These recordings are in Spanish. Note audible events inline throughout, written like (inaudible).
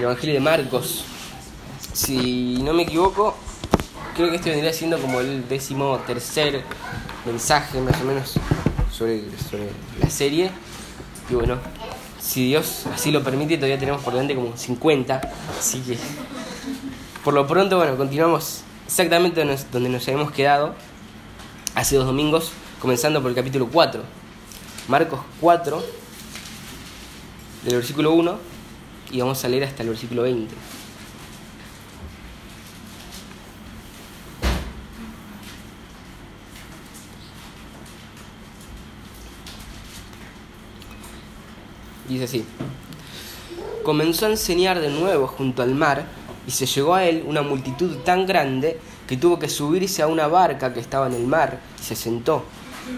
el Evangelio de Marcos. Si no me equivoco, creo que este vendría siendo como el décimo tercer mensaje más o menos sobre, la serie. Y bueno, si Dios así lo permite, todavía tenemos por delante como 50. Así que, por lo pronto, bueno, continuamos exactamente donde nos habíamos quedado hace dos domingos, comenzando por el capítulo 4. Marcos 4, del versículo 1, y vamos a leer hasta el versículo 20. Dice así, comenzó a enseñar de nuevo junto al mar, y se llegó a él una multitud tan grande que tuvo que subirse a una barca que estaba en el mar, y se sentó,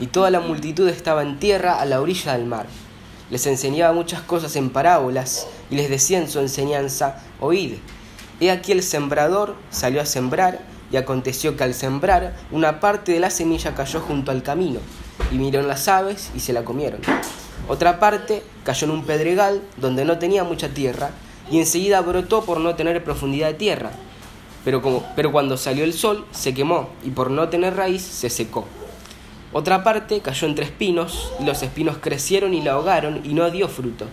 y toda la multitud estaba en tierra a la orilla del mar. Les enseñaba muchas cosas en parábolas, y les decía en su enseñanza, oíd. He aquí el sembrador salió a sembrar, y aconteció que al sembrar una parte de la semilla cayó junto al camino, y miraron las aves y se la comieron. Otra parte cayó en un pedregal donde no tenía mucha tierra y enseguida brotó por no tener profundidad de tierra. Pero, como, pero cuando salió el sol se quemó y por no tener raíz se secó. Otra parte cayó entre espinos y los espinos crecieron y la ahogaron y no dio fruto.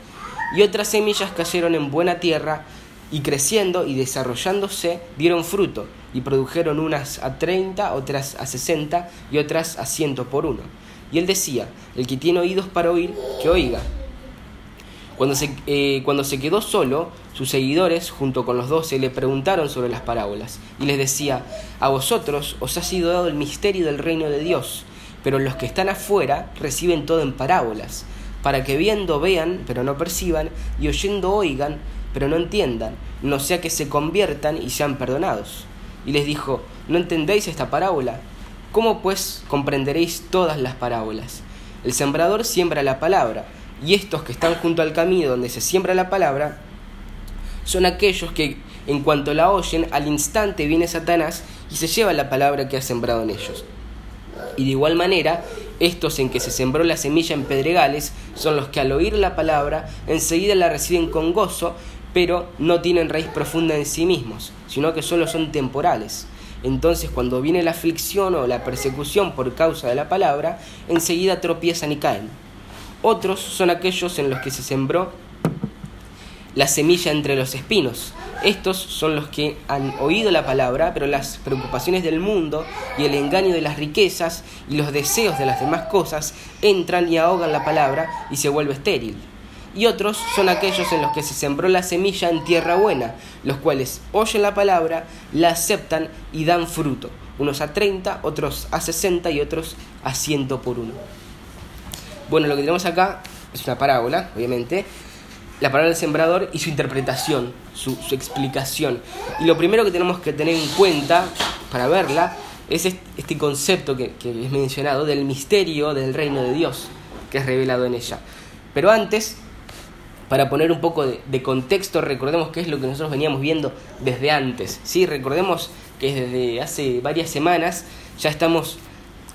Y otras semillas cayeron en buena tierra y creciendo y desarrollándose dieron fruto y produjeron unas a treinta, otras a sesenta y otras a ciento por uno. Y él decía, el que tiene oídos para oír, que oiga. Cuando se, eh, cuando se quedó solo, sus seguidores, junto con los doce, le preguntaron sobre las parábolas, y les decía, a vosotros os ha sido dado el misterio del reino de Dios, pero los que están afuera reciben todo en parábolas, para que viendo vean, pero no perciban, y oyendo oigan, pero no entiendan, no sea que se conviertan y sean perdonados. Y les dijo, ¿no entendéis esta parábola? ¿Cómo pues comprenderéis todas las parábolas? El sembrador siembra la palabra, y estos que están junto al camino donde se siembra la palabra, son aquellos que, en cuanto la oyen, al instante viene Satanás y se lleva la palabra que ha sembrado en ellos. Y de igual manera, estos en que se sembró la semilla en pedregales son los que al oír la palabra enseguida la reciben con gozo, pero no tienen raíz profunda en sí mismos, sino que solo son temporales. Entonces cuando viene la aflicción o la persecución por causa de la palabra, enseguida tropiezan y caen. Otros son aquellos en los que se sembró la semilla entre los espinos. Estos son los que han oído la palabra, pero las preocupaciones del mundo y el engaño de las riquezas y los deseos de las demás cosas entran y ahogan la palabra y se vuelve estéril y otros son aquellos en los que se sembró la semilla en tierra buena, los cuales oyen la palabra, la aceptan y dan fruto, unos a 30, otros a 60 y otros a 100 por uno. Bueno, lo que tenemos acá es una parábola, obviamente, la parábola del sembrador y su interpretación, su, explicación. Y lo primero que tenemos que tener en cuenta para verla es este concepto que, que es mencionado del misterio del reino de Dios que es revelado en ella. Pero antes para poner un poco de, contexto, recordemos qué es lo que nosotros veníamos viendo desde antes. ¿sí? Recordemos que desde hace varias semanas ya estamos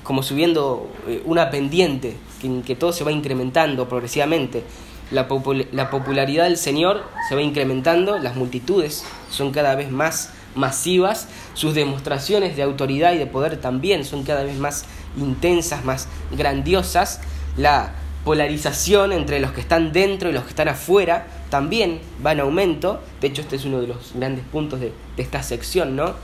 como subiendo eh, una pendiente, en que todo se va incrementando progresivamente. La, la popularidad del Señor se va incrementando, las multitudes son cada vez más masivas, sus demostraciones de autoridad y de poder también son cada vez más intensas, más grandiosas. La polarización entre los que están dentro y los que están afuera también va en aumento. De hecho, este es uno de los grandes puntos de, esta sección, ¿no?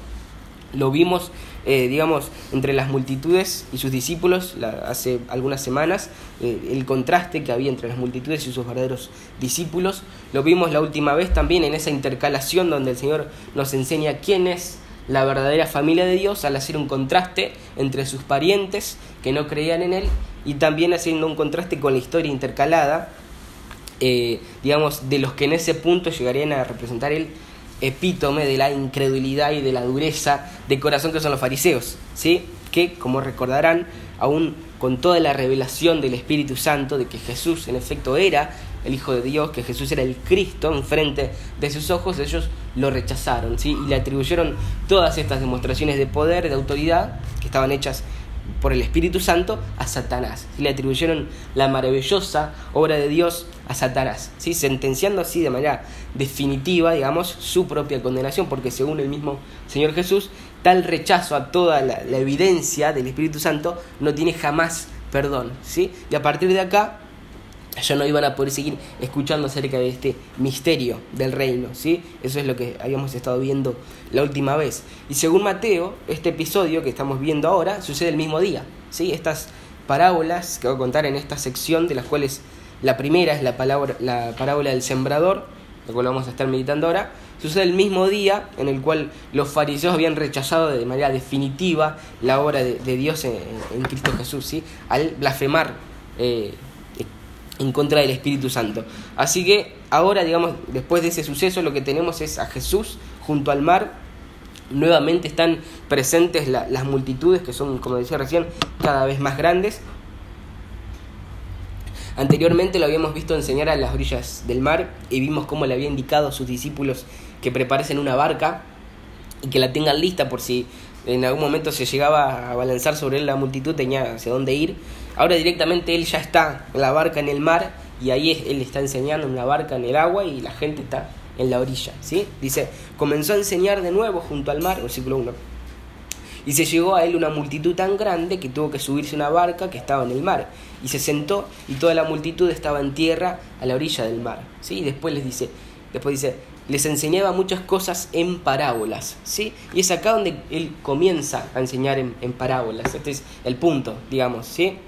Lo vimos, eh, digamos, entre las multitudes y sus discípulos hace algunas semanas, eh, el contraste que había entre las multitudes y sus verdaderos discípulos. Lo vimos la última vez también en esa intercalación donde el Señor nos enseña quién es la verdadera familia de Dios al hacer un contraste entre sus parientes que no creían en Él y también haciendo un contraste con la historia intercalada, eh, digamos, de los que en ese punto llegarían a representar el epítome de la incredulidad y de la dureza de corazón que son los fariseos, ¿sí? que, como recordarán, aún con toda la revelación del Espíritu Santo de que Jesús en efecto era el Hijo de Dios, que Jesús era el Cristo enfrente de sus ojos, ellos lo rechazaron ¿sí? y le atribuyeron todas estas demostraciones de poder, de autoridad, que estaban hechas por el Espíritu Santo a Satanás. Le atribuyeron la maravillosa obra de Dios a Satanás, ¿sí? sentenciando así de manera definitiva, digamos, su propia condenación, porque según el mismo Señor Jesús, tal rechazo a toda la, evidencia del Espíritu Santo no tiene jamás perdón. ¿sí? Y a partir de acá, ya no iban a poder seguir escuchando acerca de este misterio del reino, ¿sí? Eso es lo que habíamos estado viendo la última vez. Y según Mateo, este episodio que estamos viendo ahora sucede el mismo día, ¿sí? Estas parábolas que voy a contar en esta sección, de las cuales la primera es la, palabra, la parábola del sembrador, la cual vamos a estar meditando ahora, sucede el mismo día en el cual los fariseos habían rechazado de manera definitiva la obra de, Dios en, Cristo Jesús, ¿sí? Al blasfemar. Eh, en contra del Espíritu Santo. Así que ahora, digamos, después de ese suceso, lo que tenemos es a Jesús junto al mar. Nuevamente están presentes las multitudes, que son, como decía recién, cada vez más grandes. Anteriormente lo habíamos visto enseñar a las orillas del mar y vimos cómo le había indicado a sus discípulos que preparasen una barca y que la tengan lista por si en algún momento se llegaba a balanzar sobre él la multitud, tenía hacia dónde ir. Ahora directamente él ya está en la barca en el mar y ahí él está enseñando en la barca en el agua y la gente está en la orilla. ¿sí? Dice, comenzó a enseñar de nuevo junto al mar, versículo 1. Y se llegó a él una multitud tan grande que tuvo que subirse una barca que estaba en el mar. Y se sentó y toda la multitud estaba en tierra a la orilla del mar. ¿sí? Y después les dice, después dice, les enseñaba muchas cosas en parábolas, ¿sí? Y es acá donde él comienza a enseñar en, parábolas. Este es el punto, digamos, ¿sí?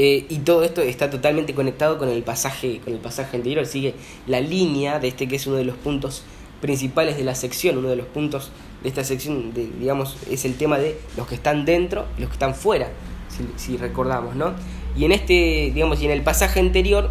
Eh, y todo esto está totalmente conectado con el pasaje, con el pasaje anterior, sigue la línea de este que es uno de los puntos principales de la sección, uno de los puntos de esta sección, digamos, es el tema de los que están dentro y los que están fuera, si, recordamos, ¿no? Y en este, digamos, y en el pasaje anterior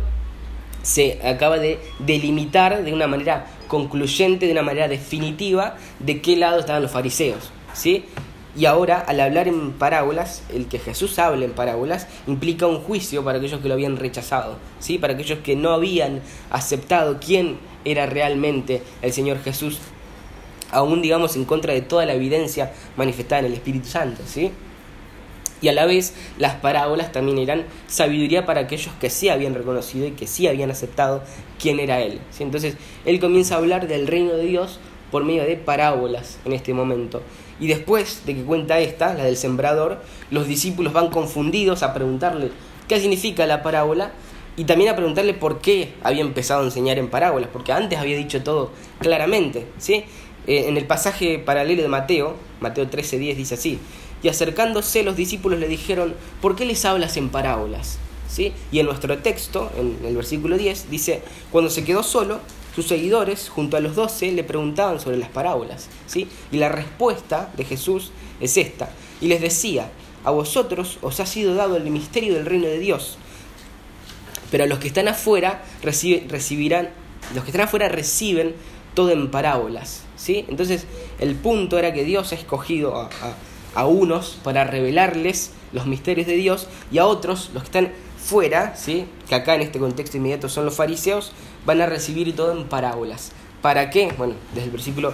se acaba de delimitar de una manera concluyente, de una manera definitiva, de qué lado estaban los fariseos, ¿sí? Y ahora, al hablar en parábolas, el que Jesús hable en parábolas implica un juicio para aquellos que lo habían rechazado, ¿sí? para aquellos que no habían aceptado quién era realmente el Señor Jesús, aún digamos en contra de toda la evidencia manifestada en el Espíritu Santo. ¿sí? Y a la vez, las parábolas también eran sabiduría para aquellos que sí habían reconocido y que sí habían aceptado quién era Él. Entonces, Él comienza a hablar del reino de Dios por medio de parábolas en este momento. Y después de que cuenta esta, la del sembrador, los discípulos van confundidos a preguntarle qué significa la parábola y también a preguntarle por qué había empezado a enseñar en parábolas, porque antes había dicho todo claramente. ¿sí? Eh, en el pasaje paralelo de Mateo, Mateo 13:10 dice así, y acercándose los discípulos le dijeron, ¿por qué les hablas en parábolas? ¿Sí? Y en nuestro texto, en el versículo 10, dice, cuando se quedó solo, sus seguidores, junto a los doce, le preguntaban sobre las parábolas, ¿sí? Y la respuesta de Jesús es esta. Y les decía, a vosotros os ha sido dado el misterio del reino de Dios, pero a los que están afuera recibirán, los que están afuera reciben todo en parábolas, ¿sí? Entonces, el punto era que Dios ha escogido a, a unos para revelarles los misterios de Dios y a otros, los que están fuera, ¿sí? Que acá en este contexto inmediato son los fariseos, van a recibir todo en parábolas. ¿Para qué? Bueno, desde el versículo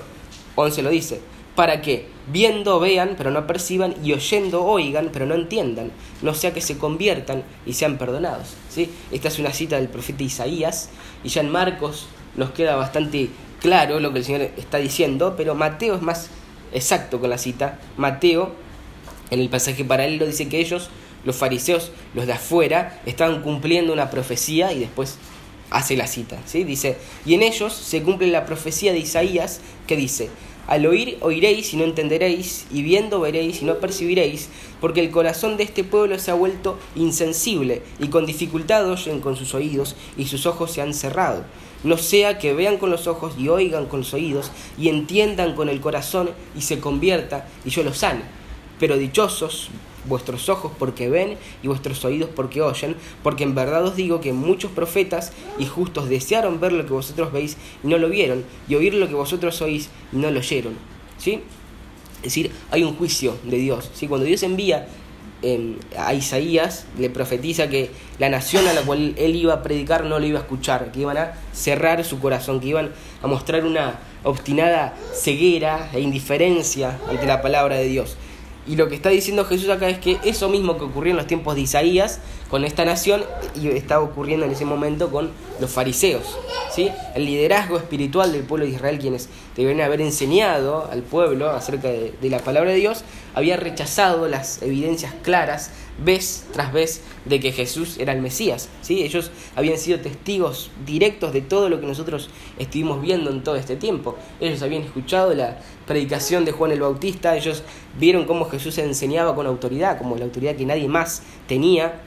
11 lo dice. Para que viendo vean, pero no perciban, y oyendo oigan, pero no entiendan, no sea que se conviertan y sean perdonados. ¿sí? Esta es una cita del profeta Isaías, y ya en Marcos nos queda bastante claro lo que el Señor está diciendo, pero Mateo es más exacto con la cita. Mateo, en el pasaje paralelo, dice que ellos los fariseos, los de afuera, estaban cumpliendo una profecía y después hace la cita, ¿sí? Dice, y en ellos se cumple la profecía de Isaías que dice, al oír oiréis y no entenderéis, y viendo veréis y no percibiréis, porque el corazón de este pueblo se ha vuelto insensible, y con dificultad oyen con sus oídos, y sus ojos se han cerrado. No sea que vean con los ojos y oigan con los oídos, y entiendan con el corazón, y se convierta, y yo los sane. Pero dichosos vuestros ojos porque ven y vuestros oídos porque oyen, porque en verdad os digo que muchos profetas y justos desearon ver lo que vosotros veis y no lo vieron, y oír lo que vosotros oís y no lo oyeron. ¿Sí? Es decir, hay un juicio de Dios. ¿sí? Cuando Dios envía em, a Isaías, le profetiza que la nación a la cual él iba a predicar no lo iba a escuchar, que iban a cerrar su corazón, que iban a mostrar una obstinada ceguera e indiferencia ante la palabra de Dios. Y lo que está diciendo Jesús acá es que eso mismo que ocurrió en los tiempos de Isaías con esta nación y estaba ocurriendo en ese momento con los fariseos. ¿sí? El liderazgo espiritual del pueblo de Israel, quienes deberían haber enseñado al pueblo acerca de, de la palabra de Dios, había rechazado las evidencias claras vez tras vez de que Jesús era el Mesías. ¿sí? Ellos habían sido testigos directos de todo lo que nosotros estuvimos viendo en todo este tiempo. Ellos habían escuchado la predicación de Juan el Bautista, ellos vieron cómo Jesús enseñaba con autoridad, como la autoridad que nadie más tenía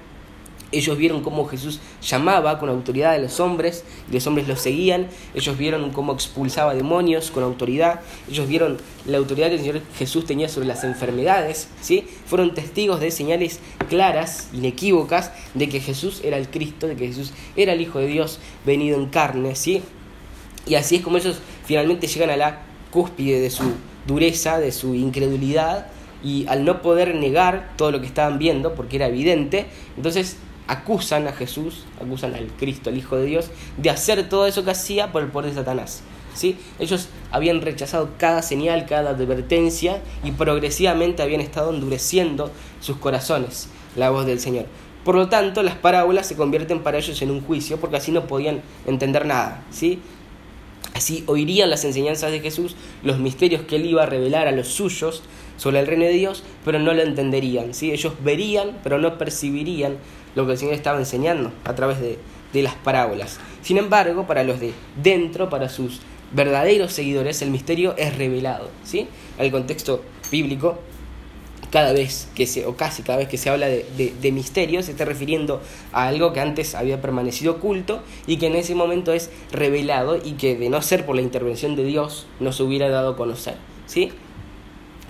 ellos vieron cómo Jesús llamaba con autoridad a los hombres y los hombres los seguían. Ellos vieron cómo expulsaba demonios con autoridad. Ellos vieron la autoridad que el Señor Jesús tenía sobre las enfermedades. ¿sí? Fueron testigos de señales claras, inequívocas, de que Jesús era el Cristo, de que Jesús era el Hijo de Dios venido en carne. ¿sí? Y así es como ellos finalmente llegan a la cúspide de su dureza, de su incredulidad. Y al no poder negar todo lo que estaban viendo, porque era evidente, entonces acusan a Jesús, acusan al Cristo, el Hijo de Dios, de hacer todo eso que hacía por el poder de Satanás. ¿sí? Ellos habían rechazado cada señal, cada advertencia y progresivamente habían estado endureciendo sus corazones, la voz del Señor. Por lo tanto, las parábolas se convierten para ellos en un juicio porque así no podían entender nada. ¿sí? Así oirían las enseñanzas de Jesús, los misterios que él iba a revelar a los suyos sobre el reino de Dios, pero no lo entenderían. ¿sí? Ellos verían, pero no percibirían lo que el Señor estaba enseñando a través de, las parábolas. Sin embargo, para los de dentro, para sus verdaderos seguidores, el misterio es revelado. ¿sí? El contexto bíblico, cada vez que se, o casi cada vez que se habla de, de, misterio, se está refiriendo a algo que antes había permanecido oculto y que en ese momento es revelado y que de no ser por la intervención de Dios no se hubiera dado a conocer. ¿sí?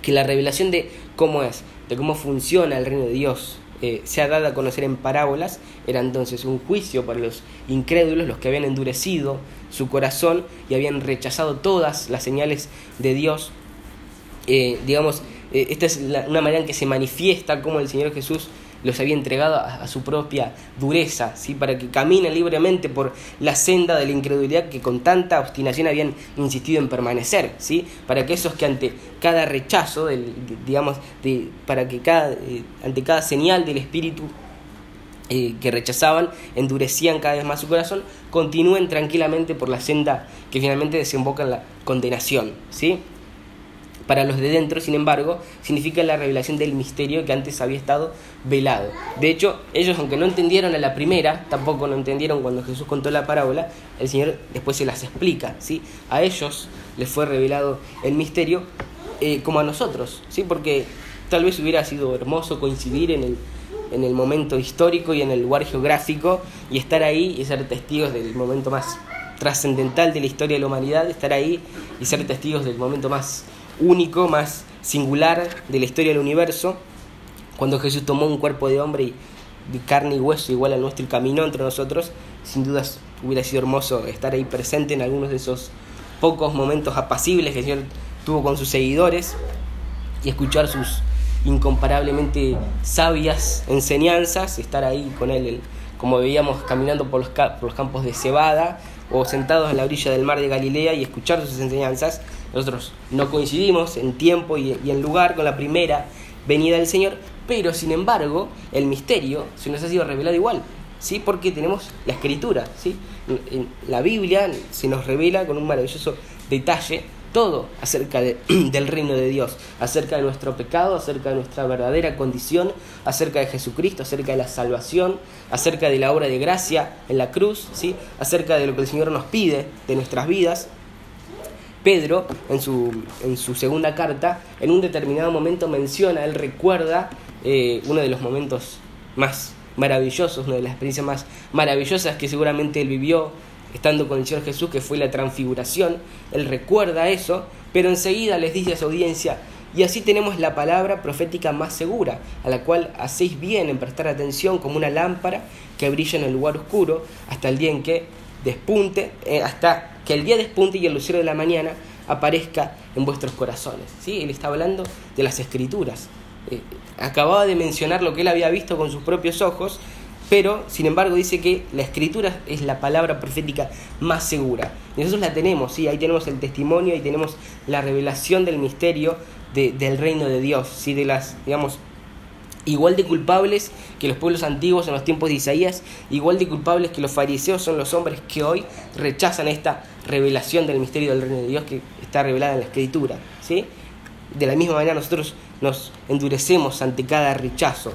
Que la revelación de cómo es, de cómo funciona el reino de Dios, eh, se ha dado a conocer en parábolas, era entonces un juicio para los incrédulos, los que habían endurecido su corazón y habían rechazado todas las señales de Dios. Eh, digamos, eh, esta es una manera en que se manifiesta cómo el Señor Jesús los había entregado a, su propia dureza, ¿sí? para que caminen libremente por la senda de la incredulidad que con tanta obstinación habían insistido en permanecer, ¿sí? para que esos que ante cada rechazo, del, digamos, de, para que cada, eh, ante cada señal del Espíritu eh, que rechazaban, endurecían cada vez más su corazón, continúen tranquilamente por la senda que finalmente desemboca en la condenación. ¿sí? Para los de dentro, sin embargo, significa la revelación del misterio que antes había estado velado. De hecho, ellos, aunque no entendieron a la primera, tampoco no entendieron cuando Jesús contó la parábola, el Señor después se las explica. ¿sí? A ellos les fue revelado el misterio eh, como a nosotros, ¿sí? porque tal vez hubiera sido hermoso coincidir en el, en el momento histórico y en el lugar geográfico y estar ahí y ser testigos del momento más trascendental de la historia de la humanidad, estar ahí y ser testigos del momento más único, más singular de la historia del universo, cuando Jesús tomó un cuerpo de hombre y de carne y hueso igual al nuestro y caminó entre nosotros, sin dudas hubiera sido hermoso estar ahí presente en algunos de esos pocos momentos apacibles que el Señor tuvo con sus seguidores y escuchar sus incomparablemente sabias enseñanzas, estar ahí con Él, como veíamos caminando por los, por los campos de cebada o sentados en la orilla del mar de Galilea y escuchar sus enseñanzas, nosotros no coincidimos en tiempo y, en lugar con la primera venida del Señor, pero sin embargo el misterio se nos ha sido revelado igual, ¿sí? porque tenemos la escritura, ¿sí? en la Biblia se nos revela con un maravilloso detalle todo acerca (clears throat) del reino de Dios, acerca de nuestro pecado, acerca de nuestra verdadera condición, acerca de Jesucristo, acerca de la salvación, acerca de la obra de gracia en la cruz, ¿sí? acerca de lo que el Señor nos pide de nuestras vidas. Pedro, en su, en su segunda carta, en un determinado momento menciona, él recuerda eh, uno de los momentos más maravillosos, una de las experiencias más maravillosas que seguramente él vivió estando con el Señor Jesús, que fue la transfiguración. Él recuerda eso, pero enseguida les dice a su audiencia, y así tenemos la palabra profética más segura, a la cual hacéis bien en prestar atención como una lámpara que brilla en el lugar oscuro, hasta el día en que despunte, eh, hasta que el día despunte y el lucero de la mañana aparezca en vuestros corazones. ¿sí? Él está hablando de las escrituras. Eh, acababa de mencionar lo que él había visto con sus propios ojos pero sin embargo dice que la escritura es la palabra profética más segura. Y nosotros la tenemos, ¿sí? ahí tenemos el testimonio, ahí tenemos la revelación del misterio del reino de Dios, ¿sí? de las, digamos, igual de culpables que los pueblos antiguos en los tiempos de Isaías, igual de culpables que los fariseos son los hombres que hoy rechazan esta revelación del misterio del reino de Dios que está revelada en la escritura. ¿sí? De la misma manera nosotros nos endurecemos ante cada rechazo.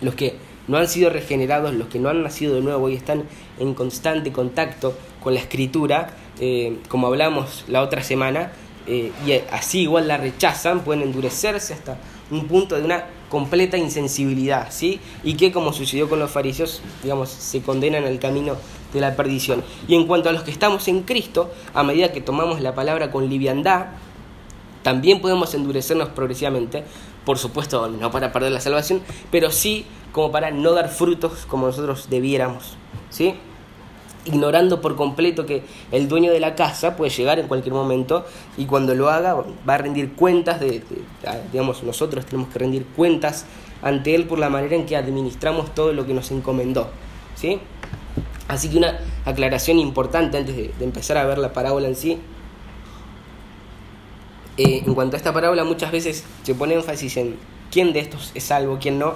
Los que no han sido regenerados, los que no han nacido de nuevo y están en constante contacto con la escritura, eh, como hablamos la otra semana, eh, y así igual la rechazan, pueden endurecerse hasta un punto de una completa insensibilidad, ¿sí? Y que como sucedió con los fariseos, digamos, se condenan al camino de la perdición. Y en cuanto a los que estamos en Cristo, a medida que tomamos la palabra con liviandad, también podemos endurecernos progresivamente, por supuesto no para perder la salvación, pero sí como para no dar frutos como nosotros debiéramos, ¿sí? Ignorando por completo que el dueño de la casa puede llegar en cualquier momento y cuando lo haga va a rendir cuentas de, digamos nosotros tenemos que rendir cuentas ante él por la manera en que administramos todo lo que nos encomendó ¿sí? así que una aclaración importante antes de, empezar a ver la parábola en sí eh, en cuanto a esta parábola muchas veces se pone énfasis en quién de estos es salvo, quién no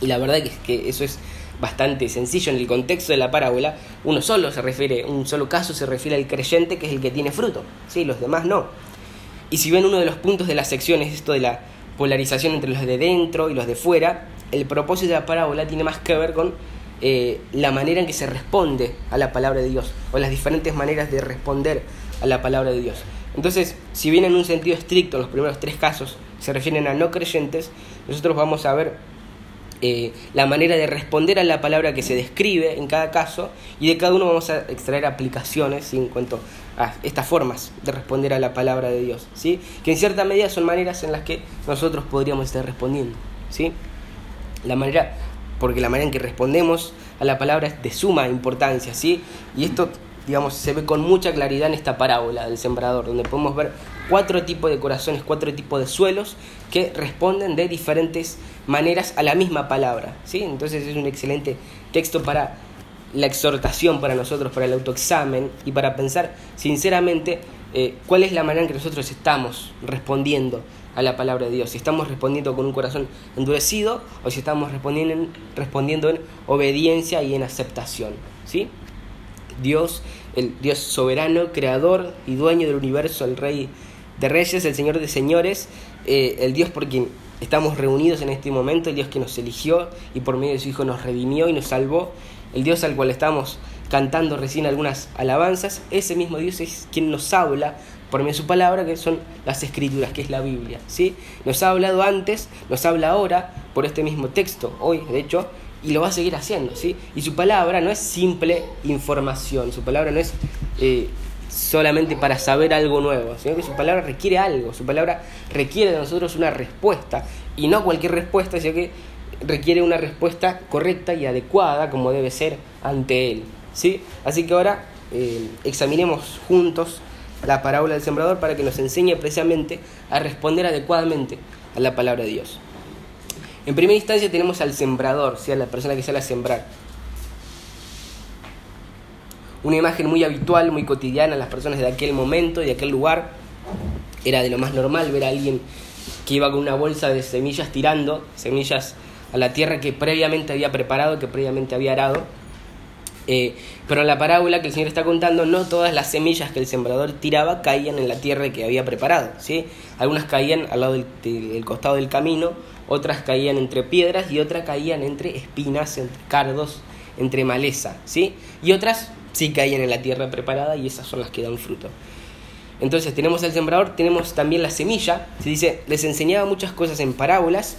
y la verdad que, que eso es bastante sencillo en el contexto de la parábola, uno solo se refiere, un solo caso se refiere al creyente que es el que tiene fruto, ¿sí? los demás no. Y si ven uno de los puntos de la sección es esto de la polarización entre los de dentro y los de fuera, el propósito de la parábola tiene más que ver con eh, la manera en que se responde a la palabra de Dios, o las diferentes maneras de responder a la palabra de Dios. Entonces, si bien en un sentido estricto los primeros tres casos se refieren a no creyentes, nosotros vamos a ver eh, la manera de responder a la palabra que se describe en cada caso y de cada uno vamos a extraer aplicaciones en cuanto a estas formas de responder a la palabra de Dios, ¿sí? que en cierta medida son maneras en las que nosotros podríamos estar respondiendo. ¿sí? La manera, porque la manera en que respondemos a la palabra es de suma importancia, ¿sí? y esto digamos, se ve con mucha claridad en esta parábola del sembrador, donde podemos ver cuatro tipos de corazones, cuatro tipos de suelos que responden de diferentes maneras a la misma palabra. ¿sí? Entonces es un excelente texto para la exhortación para nosotros, para el autoexamen y para pensar sinceramente eh, cuál es la manera en que nosotros estamos respondiendo a la palabra de Dios. Si estamos respondiendo con un corazón endurecido o si estamos respondiendo en, respondiendo en obediencia y en aceptación. ¿sí? Dios, el Dios soberano, creador y dueño del universo, el Rey de Reyes, el Señor de Señores, eh, el Dios por quien estamos reunidos en este momento, el Dios que nos eligió y por medio de su Hijo nos redimió y nos salvó, el Dios al cual estamos cantando recién algunas alabanzas, ese mismo Dios es quien nos habla por medio de su palabra, que son las escrituras, que es la Biblia. ¿sí? Nos ha hablado antes, nos habla ahora por este mismo texto, hoy de hecho, y lo va a seguir haciendo. ¿sí? Y su palabra no es simple información, su palabra no es eh, solamente para saber algo nuevo, sino que su palabra requiere algo, su palabra requiere de nosotros una respuesta, y no cualquier respuesta, sino que requiere una respuesta correcta y adecuada como debe ser ante Él. ¿sí? Así que ahora eh, examinemos juntos la parábola del sembrador para que nos enseñe precisamente a responder adecuadamente a la palabra de Dios. En primera instancia tenemos al sembrador, sea la persona que sale a sembrar una imagen muy habitual, muy cotidiana las personas de aquel momento, de aquel lugar. Era de lo más normal ver a alguien que iba con una bolsa de semillas tirando, semillas a la tierra que previamente había preparado, que previamente había arado. Eh, pero en la parábola que el Señor está contando, no todas las semillas que el sembrador tiraba caían en la tierra que había preparado. ¿sí? Algunas caían al lado del, del, costado del camino, otras caían entre piedras y otras caían entre espinas, entre cardos, entre maleza. ¿sí? Y otras sí caían en la tierra preparada y esas son las que dan fruto. Entonces tenemos al sembrador, tenemos también la semilla. Se dice, les enseñaba muchas cosas en parábolas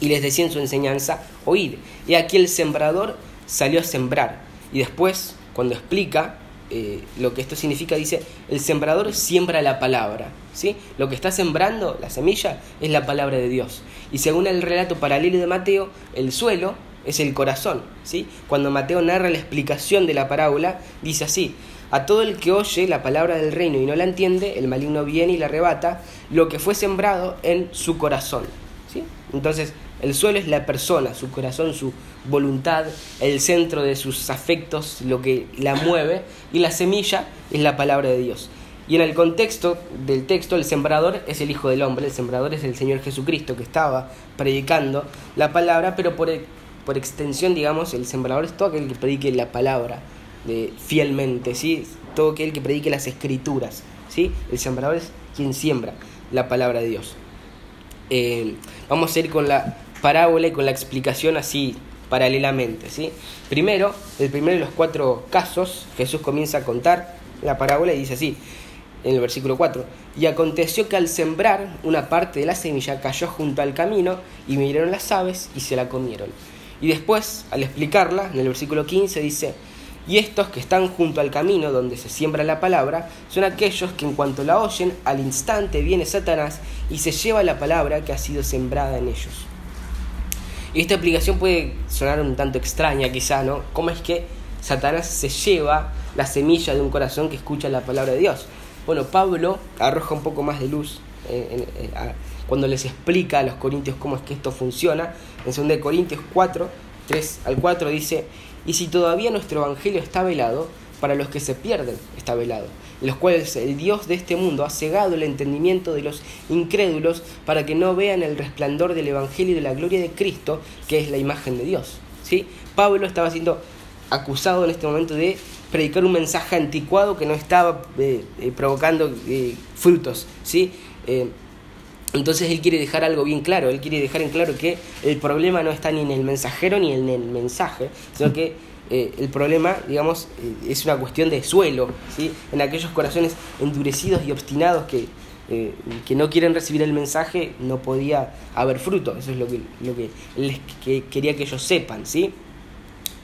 y les decía en su enseñanza, oíd. Y aquí el sembrador salió a sembrar. Y después, cuando explica eh, lo que esto significa, dice, el sembrador siembra la palabra. ¿sí? Lo que está sembrando, la semilla, es la palabra de Dios. Y según el relato paralelo de Mateo, el suelo es el corazón. ¿sí? Cuando Mateo narra la explicación de la parábola, dice así, a todo el que oye la palabra del reino y no la entiende, el maligno viene y la arrebata lo que fue sembrado en su corazón. ¿sí? Entonces, El suelo es la persona, su corazón, su voluntad, el centro de sus afectos, lo que la mueve, y la semilla es la palabra de Dios. Y en el contexto del texto, el sembrador es el Hijo del Hombre, el sembrador es el Señor Jesucristo que estaba predicando la palabra, pero por, por extensión, digamos, el sembrador es todo aquel que predique la palabra de, fielmente, ¿sí? todo aquel que predique las escrituras. ¿sí? El sembrador es quien siembra la palabra de Dios. Eh, vamos a ir con la parábola y con la explicación así paralelamente. ¿sí? Primero, el primero de los cuatro casos, Jesús comienza a contar la parábola y dice así, en el versículo 4, y aconteció que al sembrar una parte de la semilla cayó junto al camino y miraron las aves y se la comieron. Y después, al explicarla, en el versículo 15 dice, y estos que están junto al camino donde se siembra la palabra son aquellos que en cuanto la oyen, al instante viene Satanás y se lleva la palabra que ha sido sembrada en ellos. Y esta explicación puede sonar un tanto extraña quizá, ¿no? ¿Cómo es que Satanás se lleva la semilla de un corazón que escucha la palabra de Dios? Bueno, Pablo arroja un poco más de luz eh, eh, cuando les explica a los corintios cómo es que esto funciona. En 2 Corintios 4, 3 al 4 dice, y si todavía nuestro evangelio está velado, para los que se pierden está velado, los cuales el Dios de este mundo ha cegado el entendimiento de los incrédulos para que no vean el resplandor del evangelio y de la gloria de Cristo, que es la imagen de Dios. ¿Sí? Pablo estaba siendo acusado en este momento de predicar un mensaje anticuado que no estaba eh, eh, provocando eh, frutos, ¿sí? Entonces él quiere dejar algo bien claro, él quiere dejar en claro que el problema no está ni en el mensajero ni en el mensaje, sino que el problema, digamos, es una cuestión de suelo, ¿sí? En aquellos corazones endurecidos y obstinados que, que no quieren recibir el mensaje, no podía haber fruto, eso es lo que, lo que él quería que ellos sepan, ¿sí?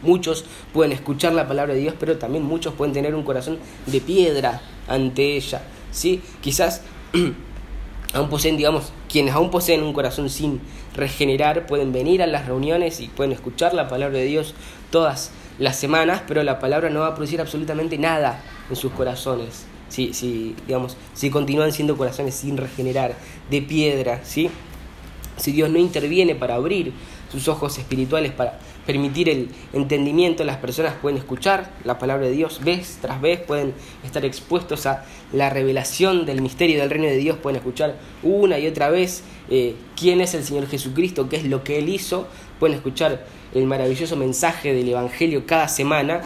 Muchos pueden escuchar la palabra de Dios, pero también muchos pueden tener un corazón de piedra ante ella. ¿sí? Quizás (clears throat) aún poseen, digamos, quienes aún poseen un corazón sin regenerar, pueden venir a las reuniones y pueden escuchar la palabra de Dios todas las semanas, pero la palabra no va a producir absolutamente nada en sus corazones. Si, si, digamos, si continúan siendo corazones sin regenerar, de piedra, ¿sí? Si Dios no interviene para abrir sus ojos espirituales, para permitir el entendimiento, las personas pueden escuchar la palabra de Dios vez tras vez, pueden estar expuestos a la revelación del misterio del reino de Dios, pueden escuchar una y otra vez eh, quién es el Señor Jesucristo, qué es lo que Él hizo, pueden escuchar el maravilloso mensaje del Evangelio cada semana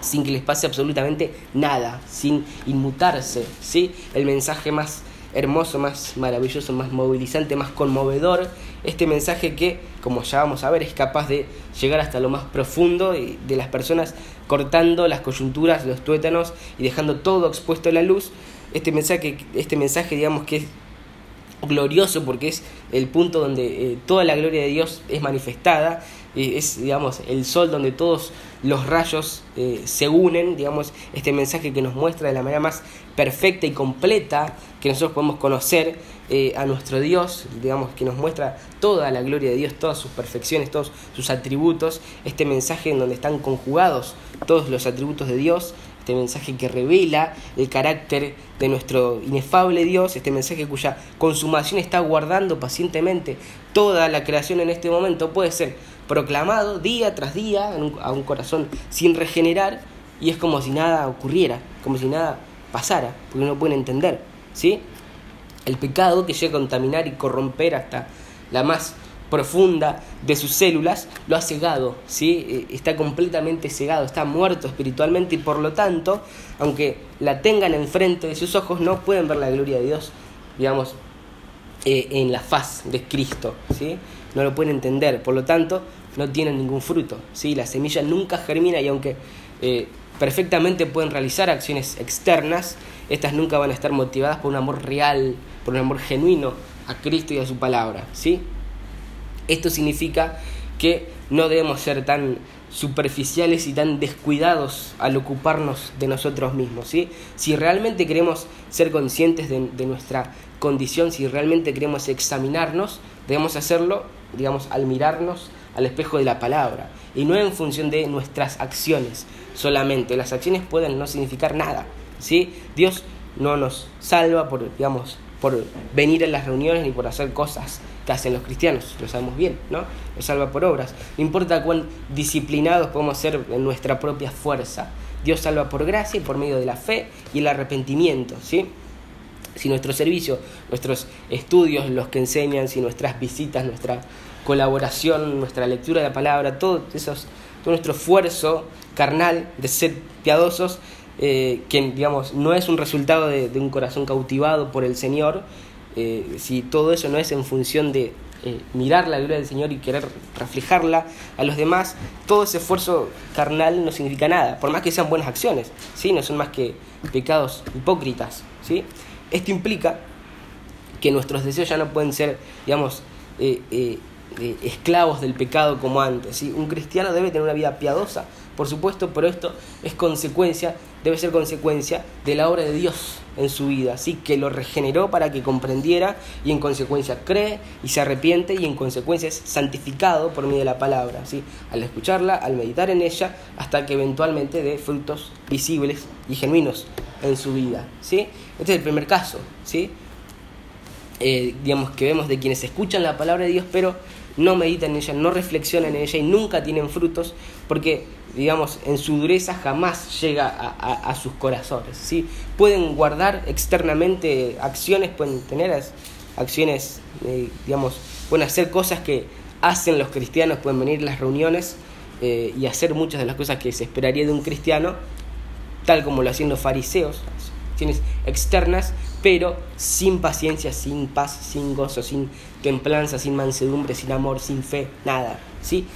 sin que les pase absolutamente nada, sin inmutarse, ¿sí? El mensaje más hermoso, más maravilloso, más movilizante, más conmovedor. Este mensaje que, como ya vamos a ver, es capaz de llegar hasta lo más profundo de las personas, cortando las coyunturas, los tuétanos y dejando todo expuesto a la luz. Este mensaje, este mensaje digamos que es glorioso porque es el punto donde eh, toda la gloria de Dios es manifestada, eh, es digamos el sol donde todos los rayos eh, se unen, digamos, este mensaje que nos muestra de la manera más perfecta y completa que nosotros podemos conocer a nuestro Dios, digamos, que nos muestra toda la gloria de Dios, todas sus perfecciones, todos sus atributos, este mensaje en donde están conjugados todos los atributos de Dios, este mensaje que revela el carácter de nuestro inefable Dios, este mensaje cuya consumación está guardando pacientemente toda la creación en este momento, puede ser proclamado día tras día a un corazón sin regenerar y es como si nada ocurriera, como si nada pasara, porque no pueden entender, ¿sí? El pecado que llega a contaminar y corromper hasta la más profunda de sus células, lo ha cegado, ¿sí? Eh, está completamente cegado, está muerto espiritualmente y por lo tanto, aunque la tengan enfrente de sus ojos, no pueden ver la gloria de Dios, digamos, eh, en la faz de Cristo, ¿sí? no lo pueden entender, por lo tanto, no tienen ningún fruto, ¿sí? la semilla nunca germina y aunque eh, perfectamente pueden realizar acciones externas, estas nunca van a estar motivadas por un amor real, por un amor genuino a Cristo y a su palabra, ¿sí? Esto significa que no debemos ser tan superficiales y tan descuidados al ocuparnos de nosotros mismos. ¿sí? Si realmente queremos ser conscientes de, nuestra condición, si realmente queremos examinarnos, debemos hacerlo, digamos, al mirarnos al espejo de la palabra y no en función de nuestras acciones solamente. Las acciones pueden no significar nada. ¿sí? Dios no nos salva por, digamos, por venir a las reuniones ni por hacer cosas que hacen los cristianos, lo sabemos bien, ¿no? Nos salva por obras. No importa cuán disciplinados podemos ser en nuestra propia fuerza. Dios salva por gracia y por medio de la fe y el arrepentimiento, ¿sí? Si nuestro servicio, nuestros estudios, los que enseñan, si nuestras visitas, nuestra colaboración, nuestra lectura de la palabra, todo, esos, todo nuestro esfuerzo carnal de ser piadosos, eh, que digamos no es un resultado de, un corazón cautivado por el Señor, eh, si todo eso no es en función de eh, mirar la gloria del Señor y querer reflejarla a los demás, todo ese esfuerzo carnal no significa nada, por más que sean buenas acciones, ¿sí? no son más que pecados hipócritas. ¿sí? Esto implica que nuestros deseos ya no pueden ser, digamos, esclavos del pecado como antes. ¿sí? Un cristiano debe tener una vida piadosa, por supuesto, pero esto es consecuencia, debe ser consecuencia de la obra de Dios en su vida, así que lo regeneró para que comprendiera y en consecuencia cree y se arrepiente y en consecuencia es santificado por medio de la palabra, ¿sí? al escucharla, al meditar en ella, hasta que eventualmente dé frutos visibles y genuinos en su vida. ¿sí? Este es el primer caso, ¿sí? Eh, digamos que vemos de quienes escuchan la palabra de Dios, pero no meditan en ella, no reflexionan en ella y nunca tienen frutos, porque, digamos, en su dureza jamás llega a, sus corazones. ¿sí? Pueden guardar externamente acciones, pueden tener acciones, eh, digamos, pueden hacer cosas que hacen los cristianos, pueden venir a las reuniones eh, y hacer muchas de las cosas que se esperaría de un cristiano, tal como lo hacían los fariseos, acciones externas, pero sin paciencia, sin paz, sin gozo, sin templanza, sin mansedumbre, sin amor, sin fe, nada, ¿sí?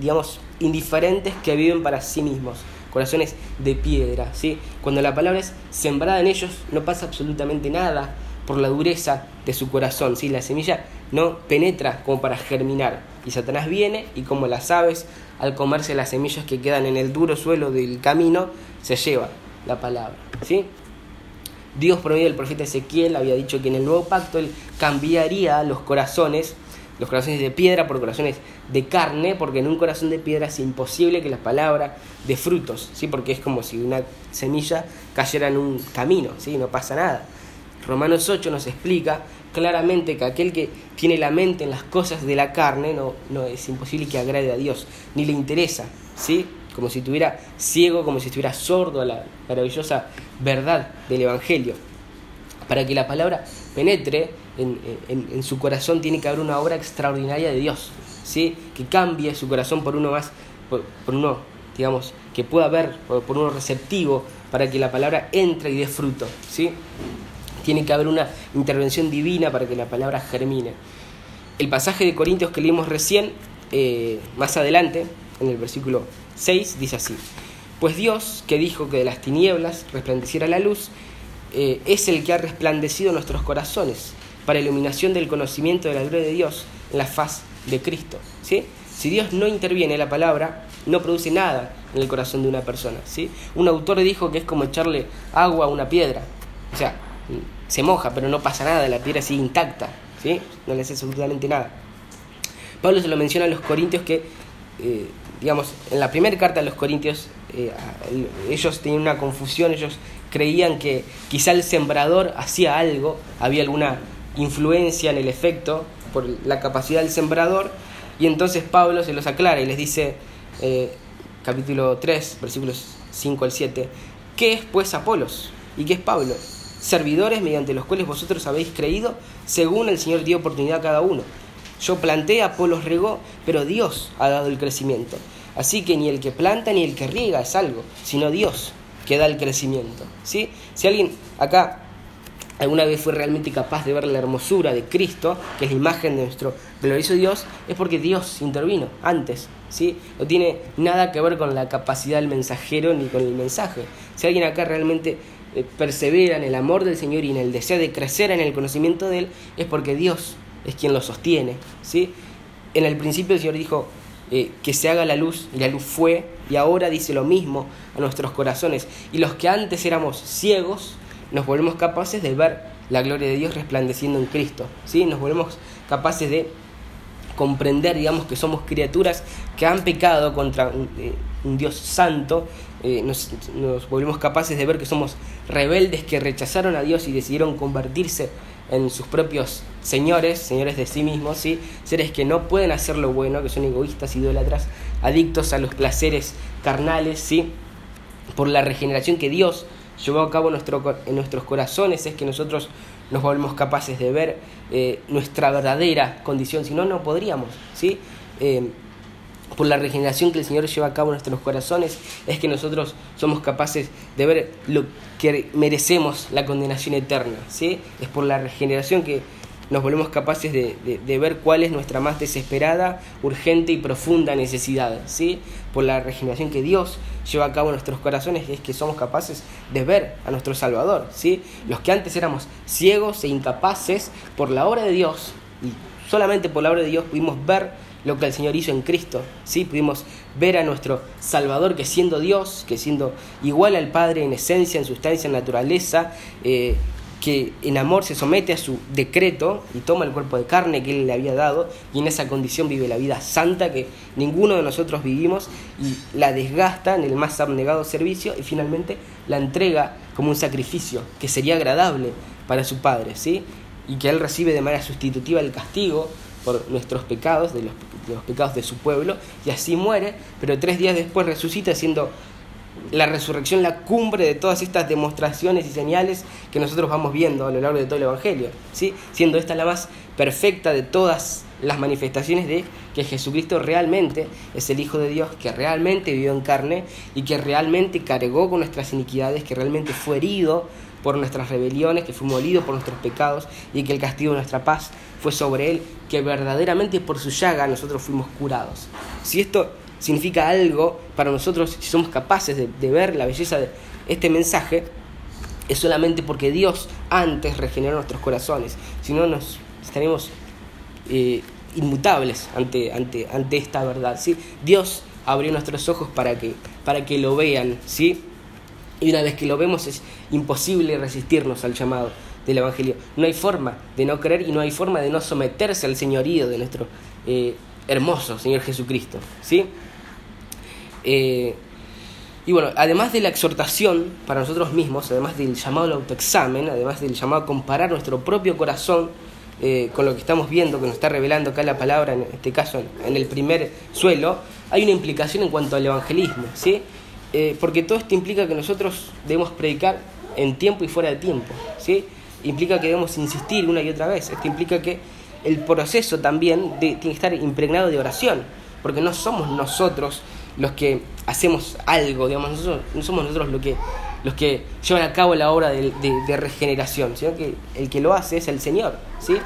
digamos, indiferentes que viven para sí mismos, corazones de piedra, ¿sí? Cuando la palabra es sembrada en ellos, no pasa absolutamente nada por la dureza de su corazón, ¿sí? La semilla no penetra como para germinar, y Satanás viene y como las aves, al comerse las semillas que quedan en el duro suelo del camino, se lleva la palabra, ¿sí? Dios por medio del profeta Ezequiel había dicho que en el nuevo pacto él cambiaría los corazones, los corazones de piedra por corazones de carne, porque en un corazón de piedra es imposible que la palabra de frutos, ¿sí? porque es como si una semilla cayera en un camino, ¿sí? no pasa nada. Romanos 8 nos explica claramente que aquel que tiene la mente en las cosas de la carne no, no es imposible que agrade a Dios, ni le interesa, ¿sí? Como si estuviera ciego, como si estuviera sordo a la maravillosa verdad del Evangelio. Para que la palabra penetre en, su corazón tiene que haber una obra extraordinaria de Dios, ¿sí? que cambie su corazón por uno más, por, uno, digamos, que pueda ver, por, uno receptivo, para que la palabra entre y dé fruto. ¿sí? Tiene que haber una intervención divina para que la palabra germine. El pasaje de Corintios que leímos recién, eh, más adelante, en el versículo 6 dice así, pues Dios, que dijo que de las tinieblas resplandeciera la luz, eh, es el que ha resplandecido nuestros corazones para iluminación del conocimiento de la gloria de Dios en la faz de Cristo. ¿sí? Si Dios no interviene, la palabra no produce nada en el corazón de una persona. ¿sí? Un autor dijo que es como echarle agua a una piedra. O sea, se moja, pero no pasa nada, la piedra sigue intacta. ¿sí? No le hace absolutamente nada. Pablo se lo menciona a los corintios que eh, digamos, en la primera carta de los Corintios, eh, ellos tenían una confusión, ellos creían que quizá el sembrador hacía algo, había alguna influencia en el efecto por la capacidad del sembrador, y entonces Pablo se los aclara y les dice, eh, capítulo 3, versículos 5 al 7, ¿qué es pues Apolos? ¿Y qué es Pablo? Servidores mediante los cuales vosotros habéis creído, según el Señor dio oportunidad a cada uno yo planté, Apolos regó, pero Dios ha dado el crecimiento. Así que ni el que planta ni el que riega es algo, sino Dios que da el crecimiento. ¿sí? Si alguien acá alguna vez fue realmente capaz de ver la hermosura de Cristo, que es la imagen de nuestro glorioso Dios, es porque Dios intervino antes. ¿sí? No tiene nada que ver con la capacidad del mensajero ni con el mensaje. Si alguien acá realmente eh, persevera en el amor del Señor y en el deseo de crecer en el conocimiento de Él, es porque Dios es quien lo sostiene. ¿sí? En el principio el Señor dijo eh, que se haga la luz y la luz fue y ahora dice lo mismo a nuestros corazones. Y los que antes éramos ciegos nos volvemos capaces de ver la gloria de Dios resplandeciendo en Cristo. ¿sí? Nos volvemos capaces de comprender, digamos, que somos criaturas que han pecado contra eh, un Dios santo, eh, nos, volvemos capaces de ver que somos rebeldes que rechazaron a Dios y decidieron convertirse en sus propios señores, señores de sí mismos, ¿sí? seres que no pueden hacer lo bueno, que son egoístas, idólatras, adictos a los placeres carnales, ¿sí? por la regeneración que Dios llevó a cabo en, nuestro, en nuestros corazones, es que nosotros nos volvemos capaces de ver eh, nuestra verdadera condición, si no, no podríamos. ¿sí? Eh, por la regeneración que el Señor lleva a cabo en nuestros corazones, es que nosotros somos capaces de ver lo que merecemos la condenación eterna. ¿sí? Es por la regeneración que nos volvemos capaces de, de, ver cuál es nuestra más desesperada, urgente y profunda necesidad. ¿sí? Por la regeneración que Dios lleva a cabo en nuestros corazones es que somos capaces de ver a nuestro Salvador. ¿sí? Los que antes éramos ciegos e incapaces, por la obra de Dios, y solamente por la obra de Dios pudimos ver lo que el Señor hizo en Cristo. ¿sí? Pudimos ver a nuestro Salvador que siendo Dios, que siendo igual al Padre en esencia, en sustancia, en naturaleza, eh, que en amor se somete a su decreto y toma el cuerpo de carne que Él le había dado y en esa condición vive la vida santa que ninguno de nosotros vivimos y la desgasta en el más abnegado servicio y finalmente la entrega como un sacrificio que sería agradable para su Padre, ¿sí? Y que Él recibe de manera sustitutiva el castigo por nuestros pecados, de los, de los pecados de su pueblo, y así muere, pero tres días después resucita siendo la resurrección la cumbre de todas estas demostraciones y señales que nosotros vamos viendo a lo largo de todo el Evangelio, ¿sí? siendo esta la más perfecta de todas las manifestaciones de que Jesucristo realmente es el Hijo de Dios, que realmente vivió en carne y que realmente cargó con nuestras iniquidades, que realmente fue herido por nuestras rebeliones, que fue molido por nuestros pecados y que el castigo de nuestra paz fue sobre él, que verdaderamente por su llaga nosotros fuimos curados. Si esto significa algo para nosotros, si somos capaces de, ver la belleza de este mensaje, es solamente porque Dios antes regeneró nuestros corazones, si no nos estaremos eh, inmutables ante, ante, ante esta verdad. ¿sí? Dios abrió nuestros ojos para que, para que lo vean, ¿sí? y una vez que lo vemos es imposible resistirnos al llamado del Evangelio. No hay forma de no creer y no hay forma de no someterse al señorío de nuestro eh, hermoso Señor Jesucristo. ¿sí? Eh, y bueno, además de la exhortación para nosotros mismos, además del llamado al autoexamen, además del llamado a comparar nuestro propio corazón eh, con lo que estamos viendo, que nos está revelando acá la palabra, en este caso en, el primer suelo, hay una implicación en cuanto al evangelismo, ¿sí? Porque todo esto implica que nosotros debemos predicar en tiempo y fuera de tiempo, ¿sí? Implica que debemos insistir una y otra vez, esto implica que el proceso también tiene que estar impregnado de oración, porque no somos nosotros los que hacemos algo, digamos, nosotros, no somos nosotros los que, llevan a cabo la obra de, regeneración, sino que el que lo hace es el Señor, ¿sí?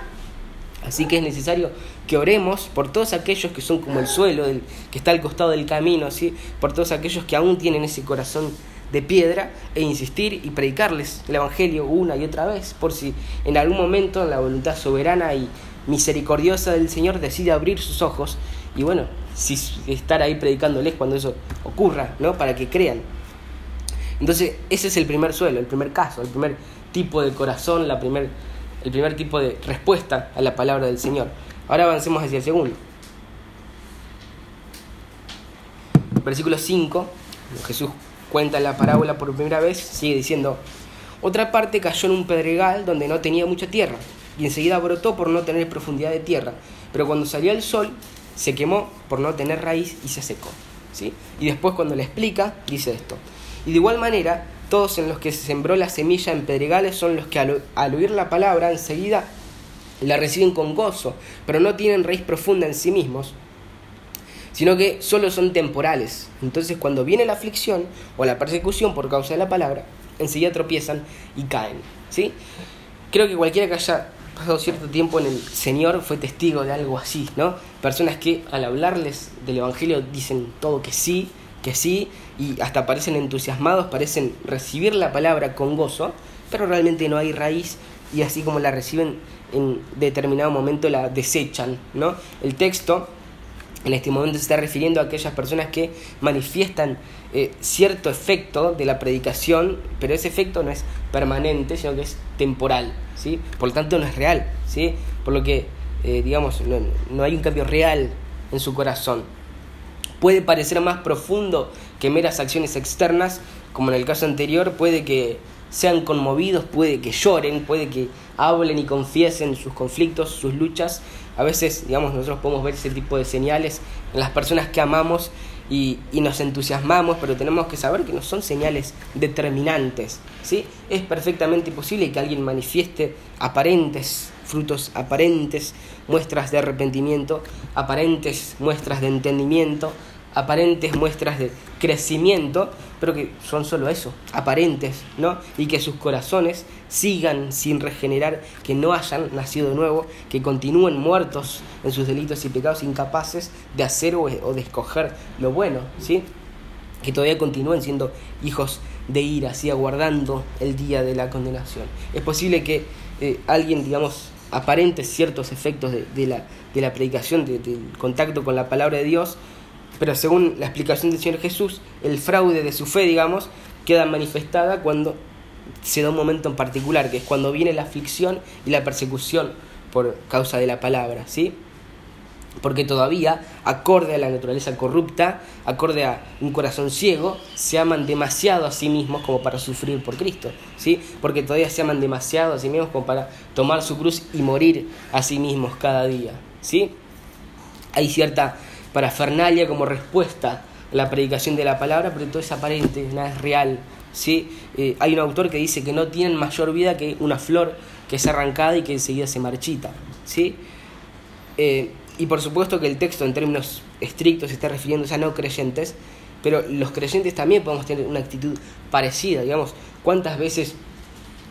Así que es necesario que oremos por todos aquellos que son como el suelo que está al costado del camino, ¿sí? por todos aquellos que aún tienen ese corazón de piedra e insistir y predicarles el Evangelio una y otra vez, por si en algún momento la voluntad soberana y misericordiosa del Señor decide abrir sus ojos y bueno, si estar ahí predicándoles cuando eso ocurra, ¿no? Para que crean. Entonces, ese es el primer suelo, el primer caso, el primer tipo de corazón, la primer, el primer tipo de respuesta a la palabra del Señor. Ahora avancemos hacia el segundo. Versículo 5, Jesús cuenta la parábola por primera vez, sigue diciendo, otra parte cayó en un pedregal donde no tenía mucha tierra, y enseguida brotó por no tener profundidad de tierra, pero cuando salió el sol, se quemó por no tener raíz y se secó. ¿sí? Y después cuando le explica, dice esto. Y de igual manera, todos en los que se sembró la semilla en pedregales son los que al, oír la palabra enseguida la reciben con gozo, pero no tienen raíz profunda en sí mismos, sino que solo son temporales. Entonces cuando viene la aflicción o la persecución por causa de la palabra, enseguida tropiezan y caen. ¿sí? Creo que cualquiera que haya pasado cierto tiempo en el Señor fue testigo de algo así, ¿no? Personas que al hablarles del Evangelio dicen todo que sí, que sí, y hasta parecen entusiasmados, parecen recibir la palabra con gozo, pero realmente no hay raíz y así como la reciben en determinado momento la desechan, ¿no? El texto en este momento se está refiriendo a aquellas personas que manifiestan eh, cierto efecto de la predicación, pero ese efecto no es permanente, sino que es temporal. ¿sí? Por lo tanto no es real, ¿sí? Por lo que, eh, digamos, no, hay un cambio real en su corazón. puede parecer más profundo que meras acciones externas, como en el caso anterior, puede que sean conmovidos, puede que lloren, puede que hablen y confiesen sus conflictos, sus luchas. A veces, digamos, nosotros podemos ver ese tipo de señales en las personas que amamos y, nos entusiasmamos, pero tenemos que saber que no son señales determinantes. ¿sí? Es perfectamente posible que alguien manifieste aparentes frutos aparentes, muestras de arrepentimiento, aparentes muestras de entendimiento, aparentes muestras de crecimiento, pero que son solo eso, aparentes, ¿no? Y que sus corazones sigan sin regenerar, que no hayan nacido de nuevo, que continúen muertos en sus delitos y pecados, incapaces de hacer o, de escoger lo bueno, ¿sí? Que todavía continúen siendo hijos de ira, así aguardando el día de la condenación. Es posible que eh, alguien, digamos, aparentes ciertos efectos de, la, de la predicación, del contacto con la palabra de Dios, pero según la explicación del Señor Jesús, el fraude de su fe, digamos, queda manifestada cuando se da un momento en particular, que es cuando viene la aflicción y la persecución por causa de la palabra, ¿sí? Porque todavía, acorde a la naturaleza corrupta, acorde a un corazón ciego, se aman demasiado a sí mismos como para sufrir por Cristo, ¿sí? Porque todavía se aman demasiado a sí mismos como para tomar su cruz y morir a sí mismos cada día, ¿sí? Hay cierta parafernalia como respuesta a la predicación de la palabra, pero todo es aparente, nada es real. ¿sí? Eh, hay un autor que dice que no tienen mayor vida que una flor que es arrancada y que enseguida se marchita. ¿sí? Eh, y por supuesto que el texto en términos estrictos está refiriéndose a no creyentes, pero los creyentes también podemos tener una actitud parecida, digamos, cuántas veces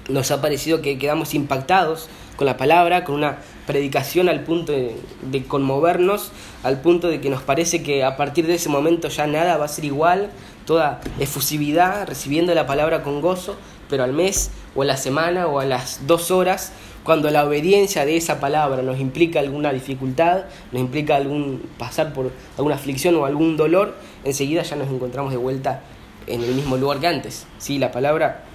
nos ha parecido que quedamos impactados con la palabra, con una predicación al punto de, conmovernos, al punto de que nos parece que a partir de ese momento ya nada va a ser igual, toda efusividad, recibiendo la palabra con gozo, pero al mes o a la semana o a las dos horas, cuando la obediencia de esa palabra nos implica alguna dificultad, nos implica algún pasar por alguna aflicción o algún dolor, enseguida ya nos encontramos de vuelta en el mismo lugar que antes. ¿sí? La palabra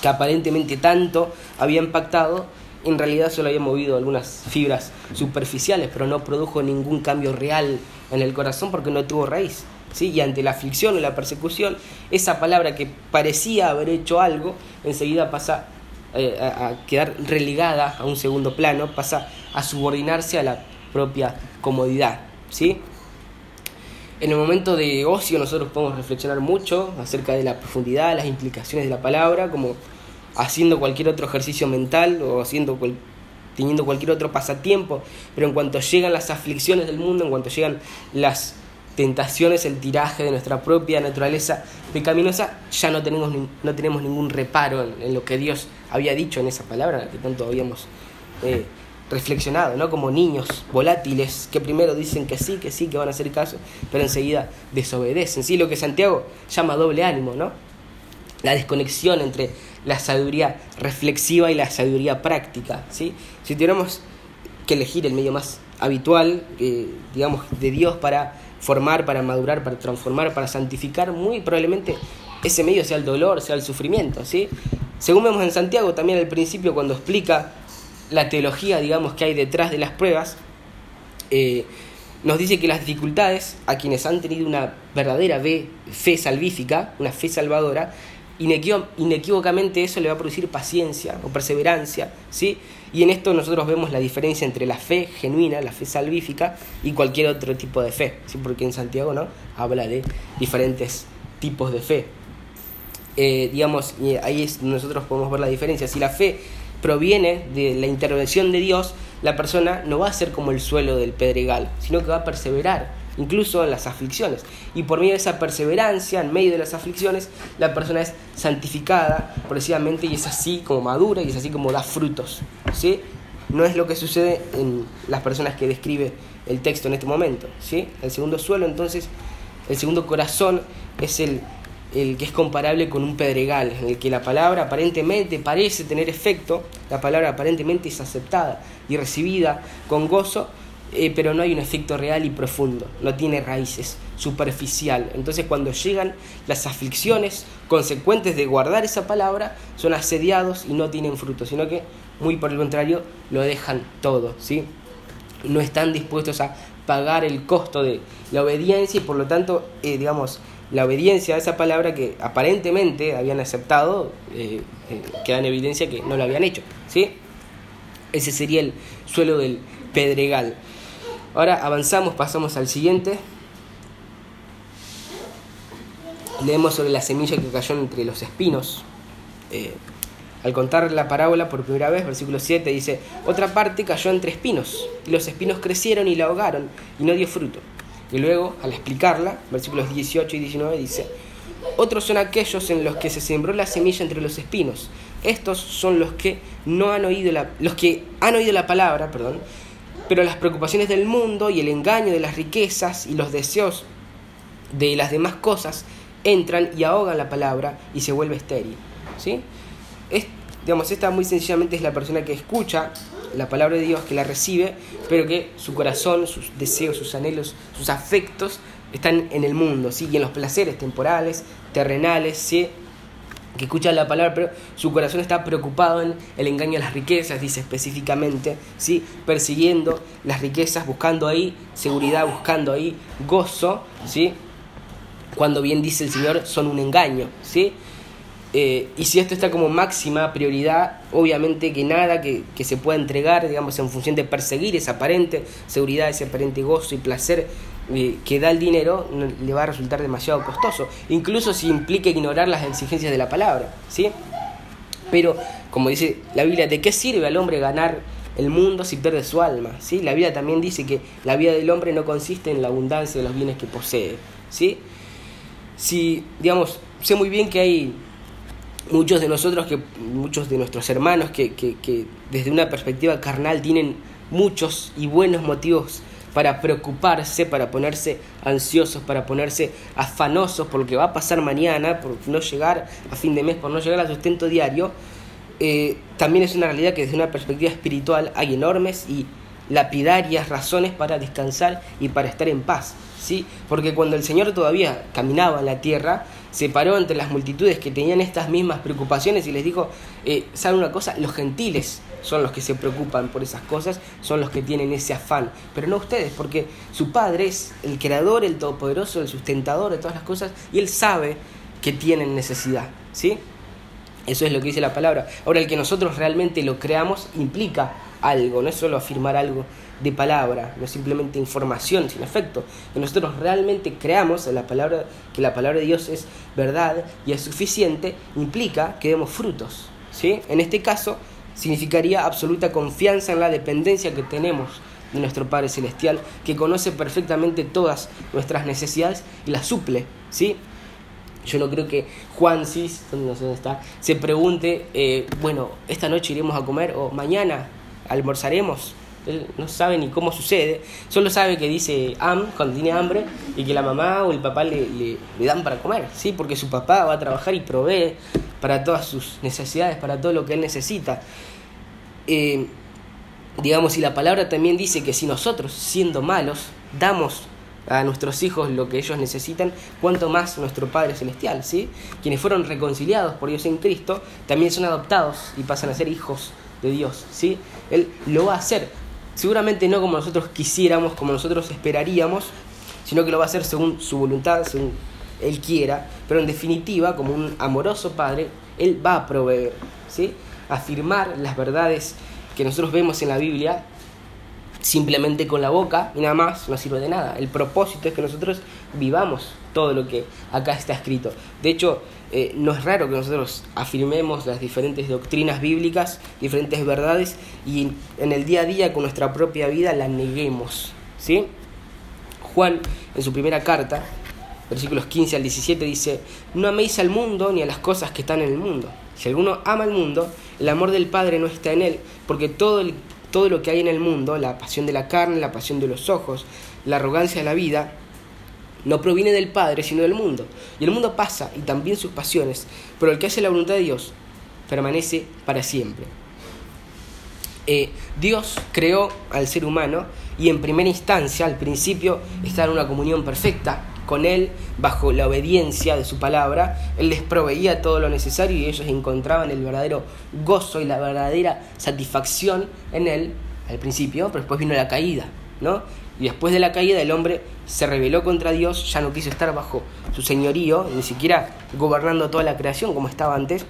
que aparentemente tanto había impactado en realidad solo había movido algunas fibras superficiales, pero no produjo ningún cambio real en el corazón porque no tuvo raíz. ¿sí? Y ante la aflicción o la persecución, esa palabra que parecía haber hecho algo, enseguida pasa eh, a, quedar relegada a un segundo plano, pasa a subordinarse a la propia comodidad. ¿sí? En el momento de ocio nosotros podemos reflexionar mucho acerca de la profundidad, las implicaciones de la palabra, como haciendo cualquier otro ejercicio mental o haciendo teniendo cualquier otro pasatiempo, pero en cuanto llegan las aflicciones del mundo, en cuanto llegan las tentaciones, el tiraje de nuestra propia naturaleza pecaminosa, ya no tenemos, no tenemos ningún reparo en, lo que Dios había dicho en esa palabra que tanto habíamos eh, reflexionado, ¿no? Como niños volátiles que primero dicen que sí, que sí, que van a hacer caso, pero enseguida desobedecen. Sí, lo que Santiago llama doble ánimo, ¿no? La desconexión entre la sabiduría reflexiva y la sabiduría práctica. ¿sí? Si tuviéramos que elegir el medio más habitual, eh, digamos, de Dios para formar, para madurar, para transformar, para santificar, muy probablemente ese medio sea el dolor, sea el sufrimiento. ¿sí? Según vemos en Santiago también al principio cuando explica la teología, digamos, que hay detrás de las pruebas, eh, nos dice que las dificultades a quienes han tenido una verdadera fe salvífica, una fe salvadora, inequívocamente eso le va a producir paciencia o perseverancia, ¿sí? Y en esto nosotros vemos la diferencia entre la fe genuina, la fe salvífica y cualquier otro tipo de fe, ¿sí? Porque en Santiago, ¿no? Habla de diferentes tipos de fe. Eh, digamos, ahí nosotros podemos ver la diferencia. Si la fe proviene de la intervención de Dios, la persona no va a ser como el suelo del pedregal, sino que va a perseverar incluso en las aflicciones. Y por medio de esa perseverancia, en medio de las aflicciones, la persona es santificada progresivamente y es así como madura y es así como da frutos. ¿sí? No es lo que sucede en las personas que describe el texto en este momento. ¿sí? El segundo suelo, entonces, el segundo corazón es el, el que es comparable con un pedregal, en el que la palabra aparentemente parece tener efecto, la palabra aparentemente es aceptada y recibida con gozo, eh, pero no hay un efecto real y profundo, no tiene raíces, superficial. Entonces cuando llegan las aflicciones consecuentes de guardar esa palabra, son asediados y no tienen fruto, sino que muy por el contrario lo dejan todo, ¿sí? No están dispuestos a pagar el costo de la obediencia y por lo tanto, eh, digamos, la obediencia a esa palabra que aparentemente habían aceptado, eh, eh, queda en evidencia que no lo habían hecho. ¿sí? Ese sería el suelo del pedregal. Ahora avanzamos, pasamos al siguiente. Leemos sobre la semilla que cayó entre los espinos. Eh, al contar la parábola por primera vez, versículo 7 dice, otra parte cayó entre espinos, y los espinos crecieron y la ahogaron, y no dio fruto. Y luego, al explicarla, versículos 18 y 19 dice, otros son aquellos en los que se sembró la semilla entre los espinos. Estos son los que no han oído la, los que han oído la palabra, perdón, pero las preocupaciones del mundo y el engaño de las riquezas y los deseos de las demás cosas entran y ahogan la palabra y se vuelve estéril. ¿sí? Es, digamos, esta muy sencillamente es la persona que escucha la palabra de Dios, que la recibe, pero que su corazón, sus deseos, sus anhelos, sus afectos están en el mundo, ¿sí? y en los placeres temporales, terrenales, ¿sí? Que escucha la palabra, pero su corazón está preocupado en el engaño a las riquezas, dice específicamente, ¿sí? persiguiendo las riquezas, buscando ahí seguridad, buscando ahí gozo, ¿sí? cuando bien dice el Señor, son un engaño. ¿sí? Eh, y si esto está como máxima prioridad, obviamente que nada que, que, se pueda entregar, digamos, en función de perseguir esa aparente seguridad, ese aparente gozo y placer eh, que da el dinero, le va a resultar demasiado costoso, incluso si implica ignorar las exigencias de la palabra, ¿sí? Pero, como dice la Biblia, ¿de qué sirve al hombre ganar el mundo si pierde su alma? ¿sí? La Biblia también dice que la vida del hombre no consiste en la abundancia de los bienes que posee, ¿sí? Si, digamos, sé muy bien que hay muchos de nosotros, que, muchos de nuestros hermanos que, que, que, desde una perspectiva carnal tienen muchos y buenos motivos para preocuparse, para ponerse ansiosos, para ponerse afanosos por lo que va a pasar mañana, por no llegar a fin de mes, por no llegar al sustento diario, eh, también es una realidad que desde una perspectiva espiritual hay enormes y lapidarias razones para descansar y para estar en paz. ¿sí? Porque cuando el Señor todavía caminaba en la tierra, se paró entre las multitudes que tenían estas mismas preocupaciones y les dijo, eh, ¿saben una cosa? Los gentiles son los que se preocupan por esas cosas, son los que tienen ese afán, pero no ustedes, porque su Padre es el creador, el todopoderoso, el sustentador de todas las cosas, y Él sabe que tienen necesidad, ¿sí? Eso es lo que dice la palabra. Ahora, el que nosotros realmente lo creamos implica algo, no es solo afirmar algo de palabra, no es simplemente información sin efecto. Que nosotros realmente creamos la palabra, que la palabra de Dios es verdad y es suficiente, implica que demos frutos. ¿sí? En este caso, significaría absoluta confianza en la dependencia que tenemos de nuestro Padre Celestial, que conoce perfectamente todas nuestras necesidades y las suple. ¿sí? Yo no creo que Juan Cis, ¿dónde está? se pregunte, eh, bueno, esta noche iremos a comer o mañana almorzaremos. Él no sabe ni cómo sucede, solo sabe que dice am cuando tiene hambre y que la mamá o el papá le, le, dan para comer, ¿sí? porque su papá va a trabajar y provee para todas sus necesidades, para todo lo que él necesita. Eh, digamos, y la palabra también dice que si nosotros, siendo malos, damos a nuestros hijos lo que ellos necesitan, cuanto más nuestro Padre Celestial, ¿sí? Quienes fueron reconciliados por Dios en Cristo, también son adoptados y pasan a ser hijos de Dios, ¿sí? Él lo va a hacer, seguramente no como nosotros quisiéramos, como nosotros esperaríamos, sino que lo va a hacer según su voluntad, según Él quiera, pero en definitiva, como un amoroso Padre, Él va a proveer, ¿sí? Afirmar las verdades que nosotros vemos en la Biblia simplemente con la boca y nada más no sirve de nada. El propósito es que nosotros vivamos todo lo que acá está escrito. De hecho, eh, no es raro que nosotros afirmemos las diferentes doctrinas bíblicas, diferentes verdades, y en el día a día con nuestra propia vida la neguemos. ¿sí? Juan, en su primera carta, versículos 15 al 17, dice, no améis al mundo ni a las cosas que están en el mundo. Si alguno ama al mundo, el amor del Padre no está en él, porque todo el todo lo que hay en el mundo, la pasión de la carne, la pasión de los ojos, la arrogancia de la vida, no proviene del Padre, sino del mundo. Y el mundo pasa, y también sus pasiones, pero el que hace la voluntad de Dios permanece para siempre. Eh, Dios creó al ser humano y en primera instancia, al principio, está en una comunión perfecta con Él, bajo la obediencia de su palabra, Él les proveía todo lo necesario y ellos encontraban el verdadero gozo y la verdadera satisfacción en Él al principio, pero después vino la caída, ¿no? Y después de la caída el hombre se rebeló contra Dios, ya no quiso estar bajo su señorío, ni siquiera gobernando toda la creación como estaba antes,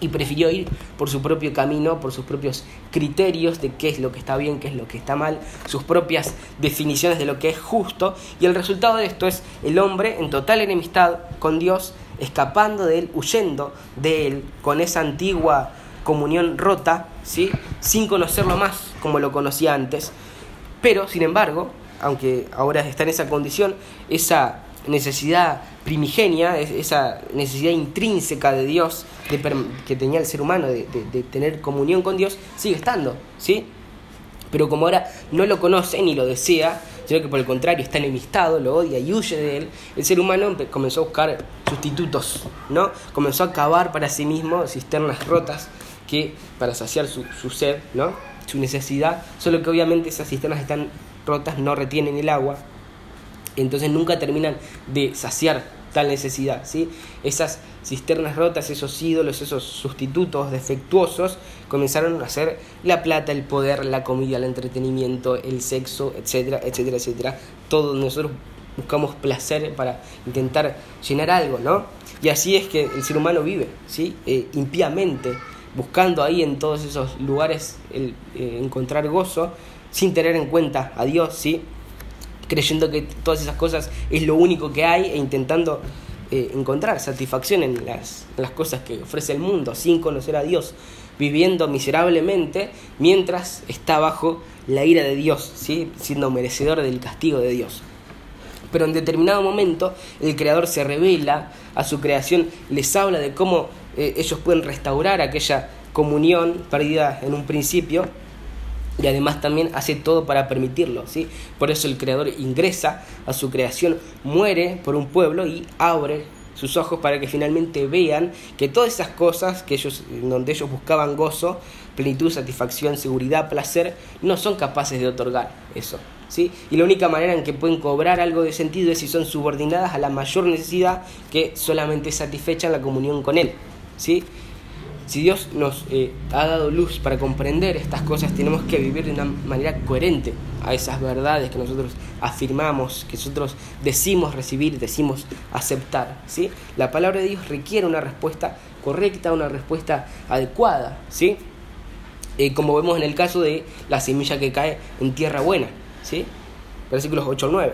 y prefirió ir por su propio camino, por sus propios criterios de qué es lo que está bien, qué es lo que está mal, sus propias definiciones de lo que es justo, y el resultado de esto es el hombre en total enemistad con Dios, escapando de él, huyendo de él, con esa antigua comunión rota, ¿sí? sin conocerlo más como lo conocía antes, pero sin embargo, aunque ahora está en esa condición, esa necesidad primigenia, esa necesidad intrínseca de Dios que tenía el ser humano de, tener comunión con Dios, sigue estando, ¿sí? Pero como ahora no lo conoce ni lo desea, sino que por el contrario está enemistado, lo odia y huye de él, el ser humano comenzó a buscar sustitutos, ¿no? Comenzó a cavar para sí mismo cisternas rotas que para saciar su, su sed, ¿no? Su necesidad, solo que obviamente esas cisternas están rotas, no retienen el agua, entonces nunca terminan de saciar tal necesidad, ¿sí? Esas cisternas rotas, esos ídolos, esos sustitutos defectuosos, comenzaron a hacer la plata, el poder, la comida, el entretenimiento, el sexo, etcétera, etcétera, etcétera. Todos nosotros buscamos placer para intentar llenar algo, ¿no? Y así es que el ser humano vive, ¿sí? Eh, impíamente, buscando ahí en todos esos lugares el, eh, encontrar gozo, sin tener en cuenta a Dios, ¿sí? Creyendo que todas esas cosas es lo único que hay e intentando eh, encontrar satisfacción en las, las cosas que ofrece el mundo, sin conocer a Dios, viviendo miserablemente mientras está bajo la ira de Dios, ¿sí? siendo merecedor del castigo de Dios. Pero en determinado momento el Creador se revela a su creación, les habla de cómo eh, ellos pueden restaurar aquella comunión perdida en un principio y además también hace todo para permitirlo, ¿sí? Por eso el creador ingresa a su creación, muere por un pueblo y abre sus ojos para que finalmente vean que todas esas cosas que ellos donde ellos buscaban gozo, plenitud, satisfacción, seguridad, placer, no son capaces de otorgar eso, ¿sí? Y la única manera en que pueden cobrar algo de sentido es si son subordinadas a la mayor necesidad que solamente satisfecha la comunión con él, ¿sí? Si Dios nos eh, ha dado luz para comprender estas cosas, tenemos que vivir de una manera coherente a esas verdades que nosotros afirmamos, que nosotros decimos recibir, decimos aceptar. ¿sí? La palabra de Dios requiere una respuesta correcta, una respuesta adecuada. ¿sí? Eh, como vemos en el caso de la semilla que cae en tierra buena. ¿sí? Versículos 8 al 9.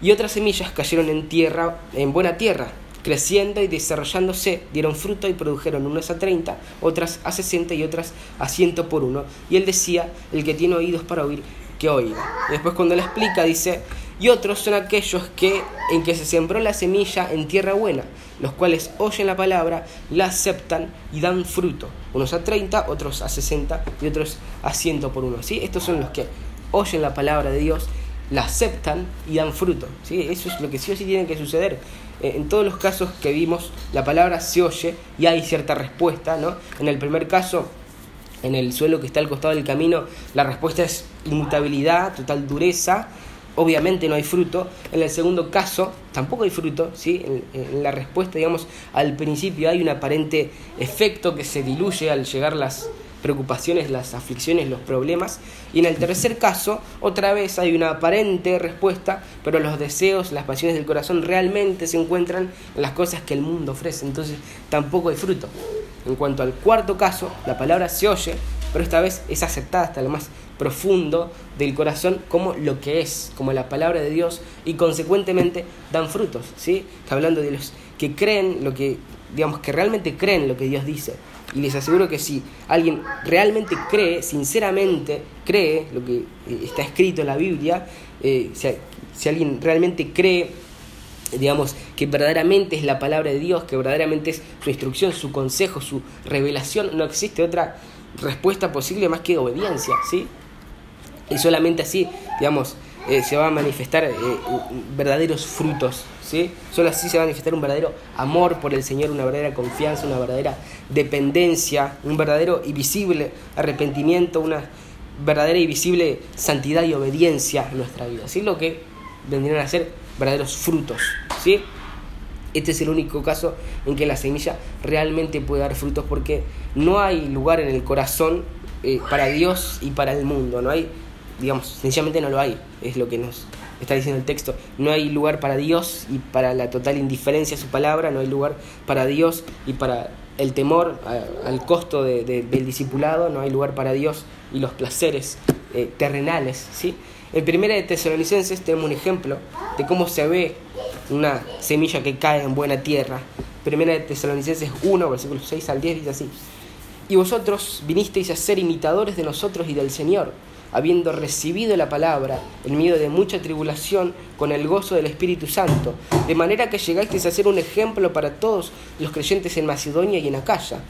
Y otras semillas cayeron en tierra, en buena tierra creciendo y desarrollándose, dieron fruto y produjeron unas a treinta, otras a sesenta y otras a ciento por uno. Y él decía, el que tiene oídos para oír, que oiga. después cuando le explica dice, y otros son aquellos que en que se sembró la semilla en tierra buena, los cuales oyen la palabra, la aceptan y dan fruto. Unos a treinta, otros a sesenta y otros a ciento por uno. ¿sí? Estos son los que oyen la palabra de Dios, la aceptan y dan fruto. ¿sí? Eso es lo que sí o sí tiene que suceder. Eh, en todos los casos que vimos, la palabra se oye y hay cierta respuesta, ¿no? En el primer caso, en el suelo que está al costado del camino, la respuesta es inmutabilidad, total dureza, obviamente no hay fruto. En el segundo caso, tampoco hay fruto, ¿sí? En, en, la respuesta, digamos, al principio hay un aparente efecto que se diluye al llegar las, preocupaciones, las aflicciones, los problemas. Y en el tercer caso, otra vez hay una aparente respuesta, pero los deseos, las pasiones del corazón realmente se encuentran en las cosas que el mundo ofrece. Entonces tampoco hay fruto. En cuanto al cuarto caso, la palabra se oye, pero esta vez es aceptada hasta lo más profundo del corazón como lo que es, como la palabra de Dios, y consecuentemente dan frutos, ¿sí? hablando de los que creen lo que, digamos, que realmente creen lo que Dios dice, y les aseguro que si alguien realmente cree, sinceramente cree lo que eh, está escrito en la Biblia, eh, si, alguien realmente cree, digamos, que verdaderamente es la palabra de Dios, que verdaderamente es su instrucción, su consejo, su revelación, no existe otra respuesta posible más que obediencia, ¿sí? Y solamente así, digamos, eh, se van a manifestar verdaderos frutos Solo así se va a manifestar un verdadero amor por el Señor, una verdadera confianza, una verdadera dependencia, un verdadero y visible arrepentimiento, una verdadera y visible santidad y obediencia en nuestra vida. ¿sí? Lo que vendrían a ser verdaderos frutos. ¿sí? Este es el único caso en que la semilla realmente puede dar frutos porque no hay lugar en el corazón eh, para Dios y para el mundo. No hay digamos, sencillamente no lo hay, es lo que nos está diciendo el texto. No hay lugar para Dios y para la total indiferencia a su palabra, no hay lugar para Dios y para el temor al costo del discipulado, no hay lugar para Dios y los placeres eh, terrenales. ¿sí? En Primera de Tesalonicenses tenemos un ejemplo de cómo se ve una semilla que cae en buena tierra. Primera de Tesalonicenses 1, versículos 6 al 10 dice así. Y vosotros vinisteis a ser imitadores de nosotros y del Señor habiendo recibido la palabra en medio de mucha tribulación con el gozo del Espíritu Santo, de manera que llegasteis a ser un ejemplo para todos los creyentes en Macedonia y en Acaya,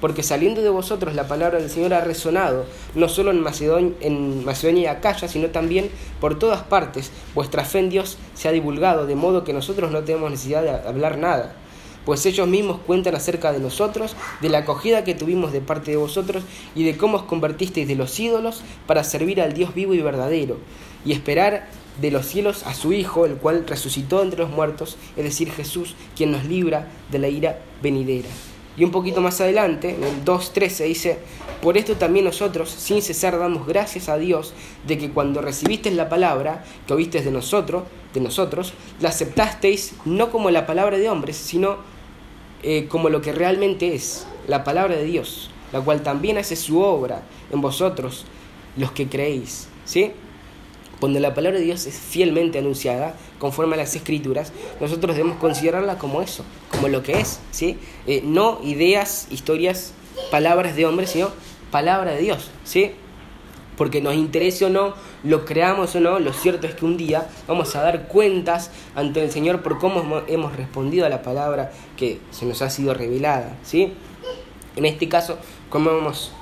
porque saliendo de vosotros la palabra del Señor ha resonado, no solo en Macedonia, en Macedonia y Acaya, sino también por todas partes, vuestra fe en Dios se ha divulgado, de modo que nosotros no tenemos necesidad de hablar nada pues ellos mismos cuentan acerca de nosotros, de la acogida que tuvimos de parte de vosotros y de cómo os convertisteis de los ídolos para servir al Dios vivo y verdadero, y esperar de los cielos a su Hijo, el cual resucitó entre los muertos, es decir, Jesús, quien nos libra de la ira venidera. Y un poquito más adelante, en el 2.13 dice, por esto también nosotros, sin cesar, damos gracias a Dios de que cuando recibisteis la palabra que oísteis de nosotros, de nosotros, la aceptasteis no como la palabra de hombres, sino eh, como lo que realmente es, la palabra de Dios, la cual también hace su obra en vosotros, los que creéis. ¿Sí? Cuando la palabra de Dios es fielmente anunciada, conforme a las escrituras, nosotros debemos considerarla como eso, como lo que es, ¿sí? Eh, no ideas, historias, palabras de hombres, sino palabra de Dios, ¿sí? Porque nos interese o no, lo creamos o no, lo cierto es que un día vamos a dar cuentas ante el Señor por cómo hemos respondido a la palabra que se nos ha sido revelada, ¿sí? En este caso, ¿cómo hemos,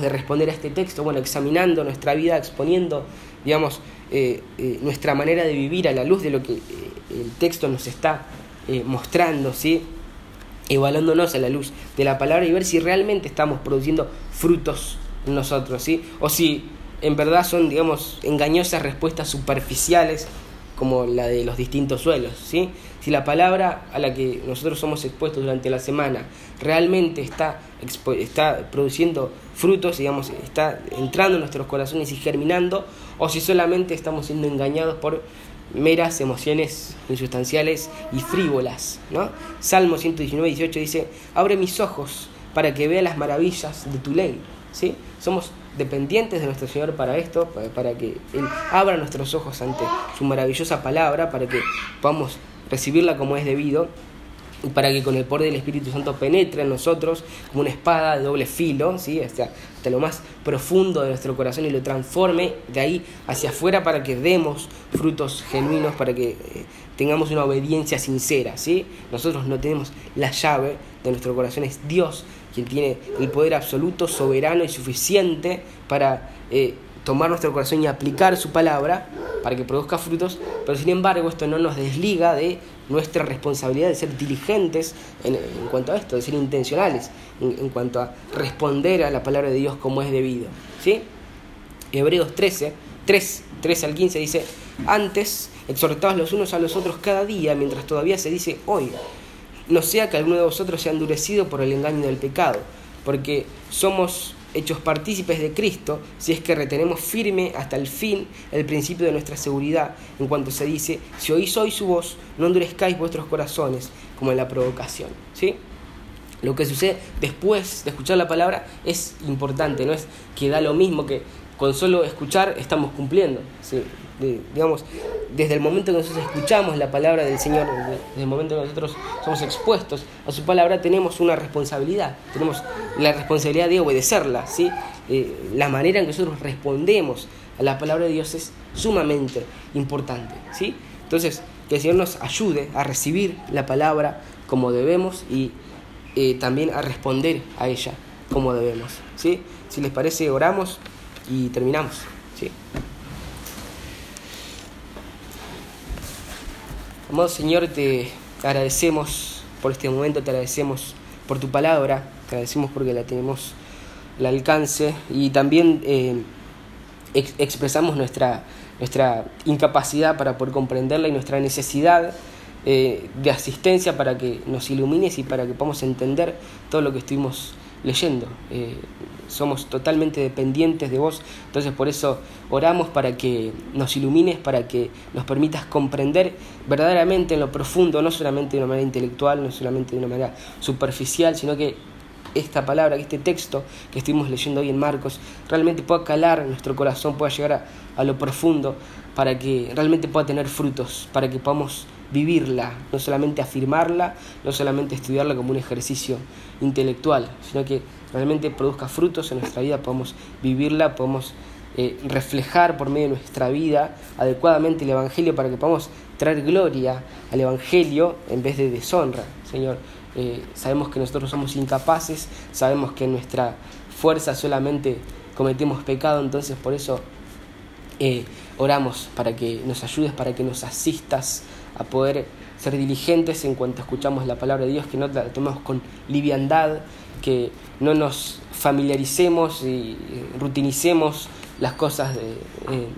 de responder a este texto? Bueno, examinando nuestra vida, exponiendo, digamos, eh, eh, nuestra manera de vivir a la luz de lo que eh, el texto nos está mostrando, ¿sí? Evaluándonos a la luz de la palabra y ver si realmente estamos produciendo frutos nosotros, ¿sí? O si en verdad son, digamos, engañosas respuestas superficiales como la de los distintos suelos, ¿sí? Si la palabra a la que nosotros somos expuestos durante la semana realmente está, está produciendo frutos, digamos, está entrando en nuestros corazones y germinando, o si solamente estamos siendo engañados por meras emociones insustanciales y frívolas, ¿no? Salmo 119, 18 dice, abre mis ojos para que vea las maravillas de tu ley. ¿sí? Somos dependientes de nuestro Señor para esto, para que Él abra nuestros ojos ante su maravillosa palabra, para que podamos recibirla como es debido y para que con el poder del Espíritu Santo penetre en nosotros como una espada de doble filo, ¿sí? hasta, hasta lo más profundo de nuestro corazón y lo transforme de ahí hacia afuera para que demos frutos genuinos, para que eh, tengamos una obediencia sincera. ¿sí? Nosotros no tenemos la llave de nuestro corazón, es Dios quien tiene el poder absoluto, soberano y suficiente para eh, tomar nuestro corazón y aplicar su palabra para que produzca frutos, pero sin embargo esto no nos desliga de nuestra responsabilidad de ser diligentes en, cuanto a esto, de ser intencionales en, cuanto a responder a la palabra de Dios como es debido. ¿sí? Hebreos 13, 3, 13 al 15 dice, antes exhortaos los unos a los otros cada día mientras todavía se dice hoy no sea que alguno de vosotros sea endurecido por el engaño del pecado, porque somos hechos partícipes de Cristo si es que retenemos firme hasta el fin el principio de nuestra seguridad, en cuanto se dice, si oís hoy su voz, no endurezcáis vuestros corazones como en la provocación. ¿Sí? Lo que sucede después de escuchar la palabra es importante, no es que da lo mismo que con solo escuchar estamos cumpliendo. ¿sí? digamos, desde el momento que nosotros escuchamos la palabra del Señor, desde el momento que nosotros somos expuestos a su palabra, tenemos una responsabilidad, tenemos la responsabilidad de obedecerla, ¿sí? Eh, la manera en que nosotros respondemos a la palabra de Dios es sumamente importante, ¿sí? Entonces, que el Señor nos ayude a recibir la palabra como debemos y eh, también a responder a ella como debemos, ¿sí? Si les parece, oramos y terminamos, ¿sí? Amado Señor, te agradecemos por este momento, te agradecemos por tu palabra, te agradecemos porque la tenemos al alcance y también eh, expresamos nuestra, nuestra incapacidad para poder comprenderla y nuestra necesidad eh, de asistencia para que nos ilumines y para que podamos entender todo lo que estuvimos leyendo. Eh, somos totalmente dependientes de vos, entonces por eso oramos para que nos ilumines, para que nos permitas comprender verdaderamente en lo profundo, no solamente de una manera intelectual, no solamente de una manera superficial, sino que esta palabra, este texto que estuvimos leyendo hoy en Marcos, realmente pueda calar nuestro corazón, pueda llegar a, a lo profundo, para que realmente pueda tener frutos, para que podamos vivirla, no solamente afirmarla, no solamente estudiarla como un ejercicio intelectual, sino que realmente produzca frutos en nuestra vida, podamos vivirla, podamos eh, reflejar por medio de nuestra vida adecuadamente el Evangelio para que podamos traer gloria al Evangelio en vez de deshonra, Señor. Eh, sabemos que nosotros somos incapaces, sabemos que en nuestra fuerza solamente cometemos pecado, entonces por eso eh, oramos para que nos ayudes, para que nos asistas a poder ser diligentes en cuanto escuchamos la palabra de Dios, que no la tomemos con liviandad, que no nos familiaricemos y rutinicemos las cosas de, eh,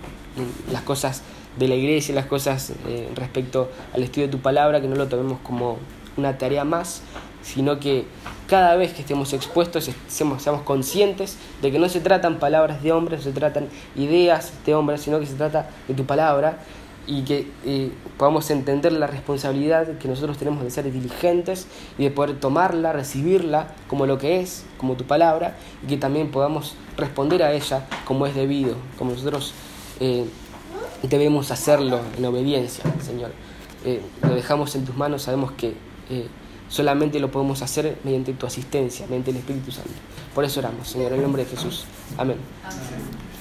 las cosas de la iglesia, las cosas eh, respecto al estudio de tu palabra, que no lo tomemos como una tarea más, sino que cada vez que estemos expuestos seamos, seamos conscientes de que no se tratan palabras de hombres, no se tratan ideas de hombres, sino que se trata de tu palabra y que eh, podamos entender la responsabilidad que nosotros tenemos de ser diligentes y de poder tomarla, recibirla como lo que es, como tu palabra, y que también podamos responder a ella como es debido, como nosotros eh, debemos hacerlo en obediencia, Señor. Eh, lo dejamos en tus manos, sabemos que solamente lo podemos hacer mediante tu asistencia, mediante el Espíritu Santo. Por eso oramos, Señor, en el nombre de Jesús. Amén. Amén.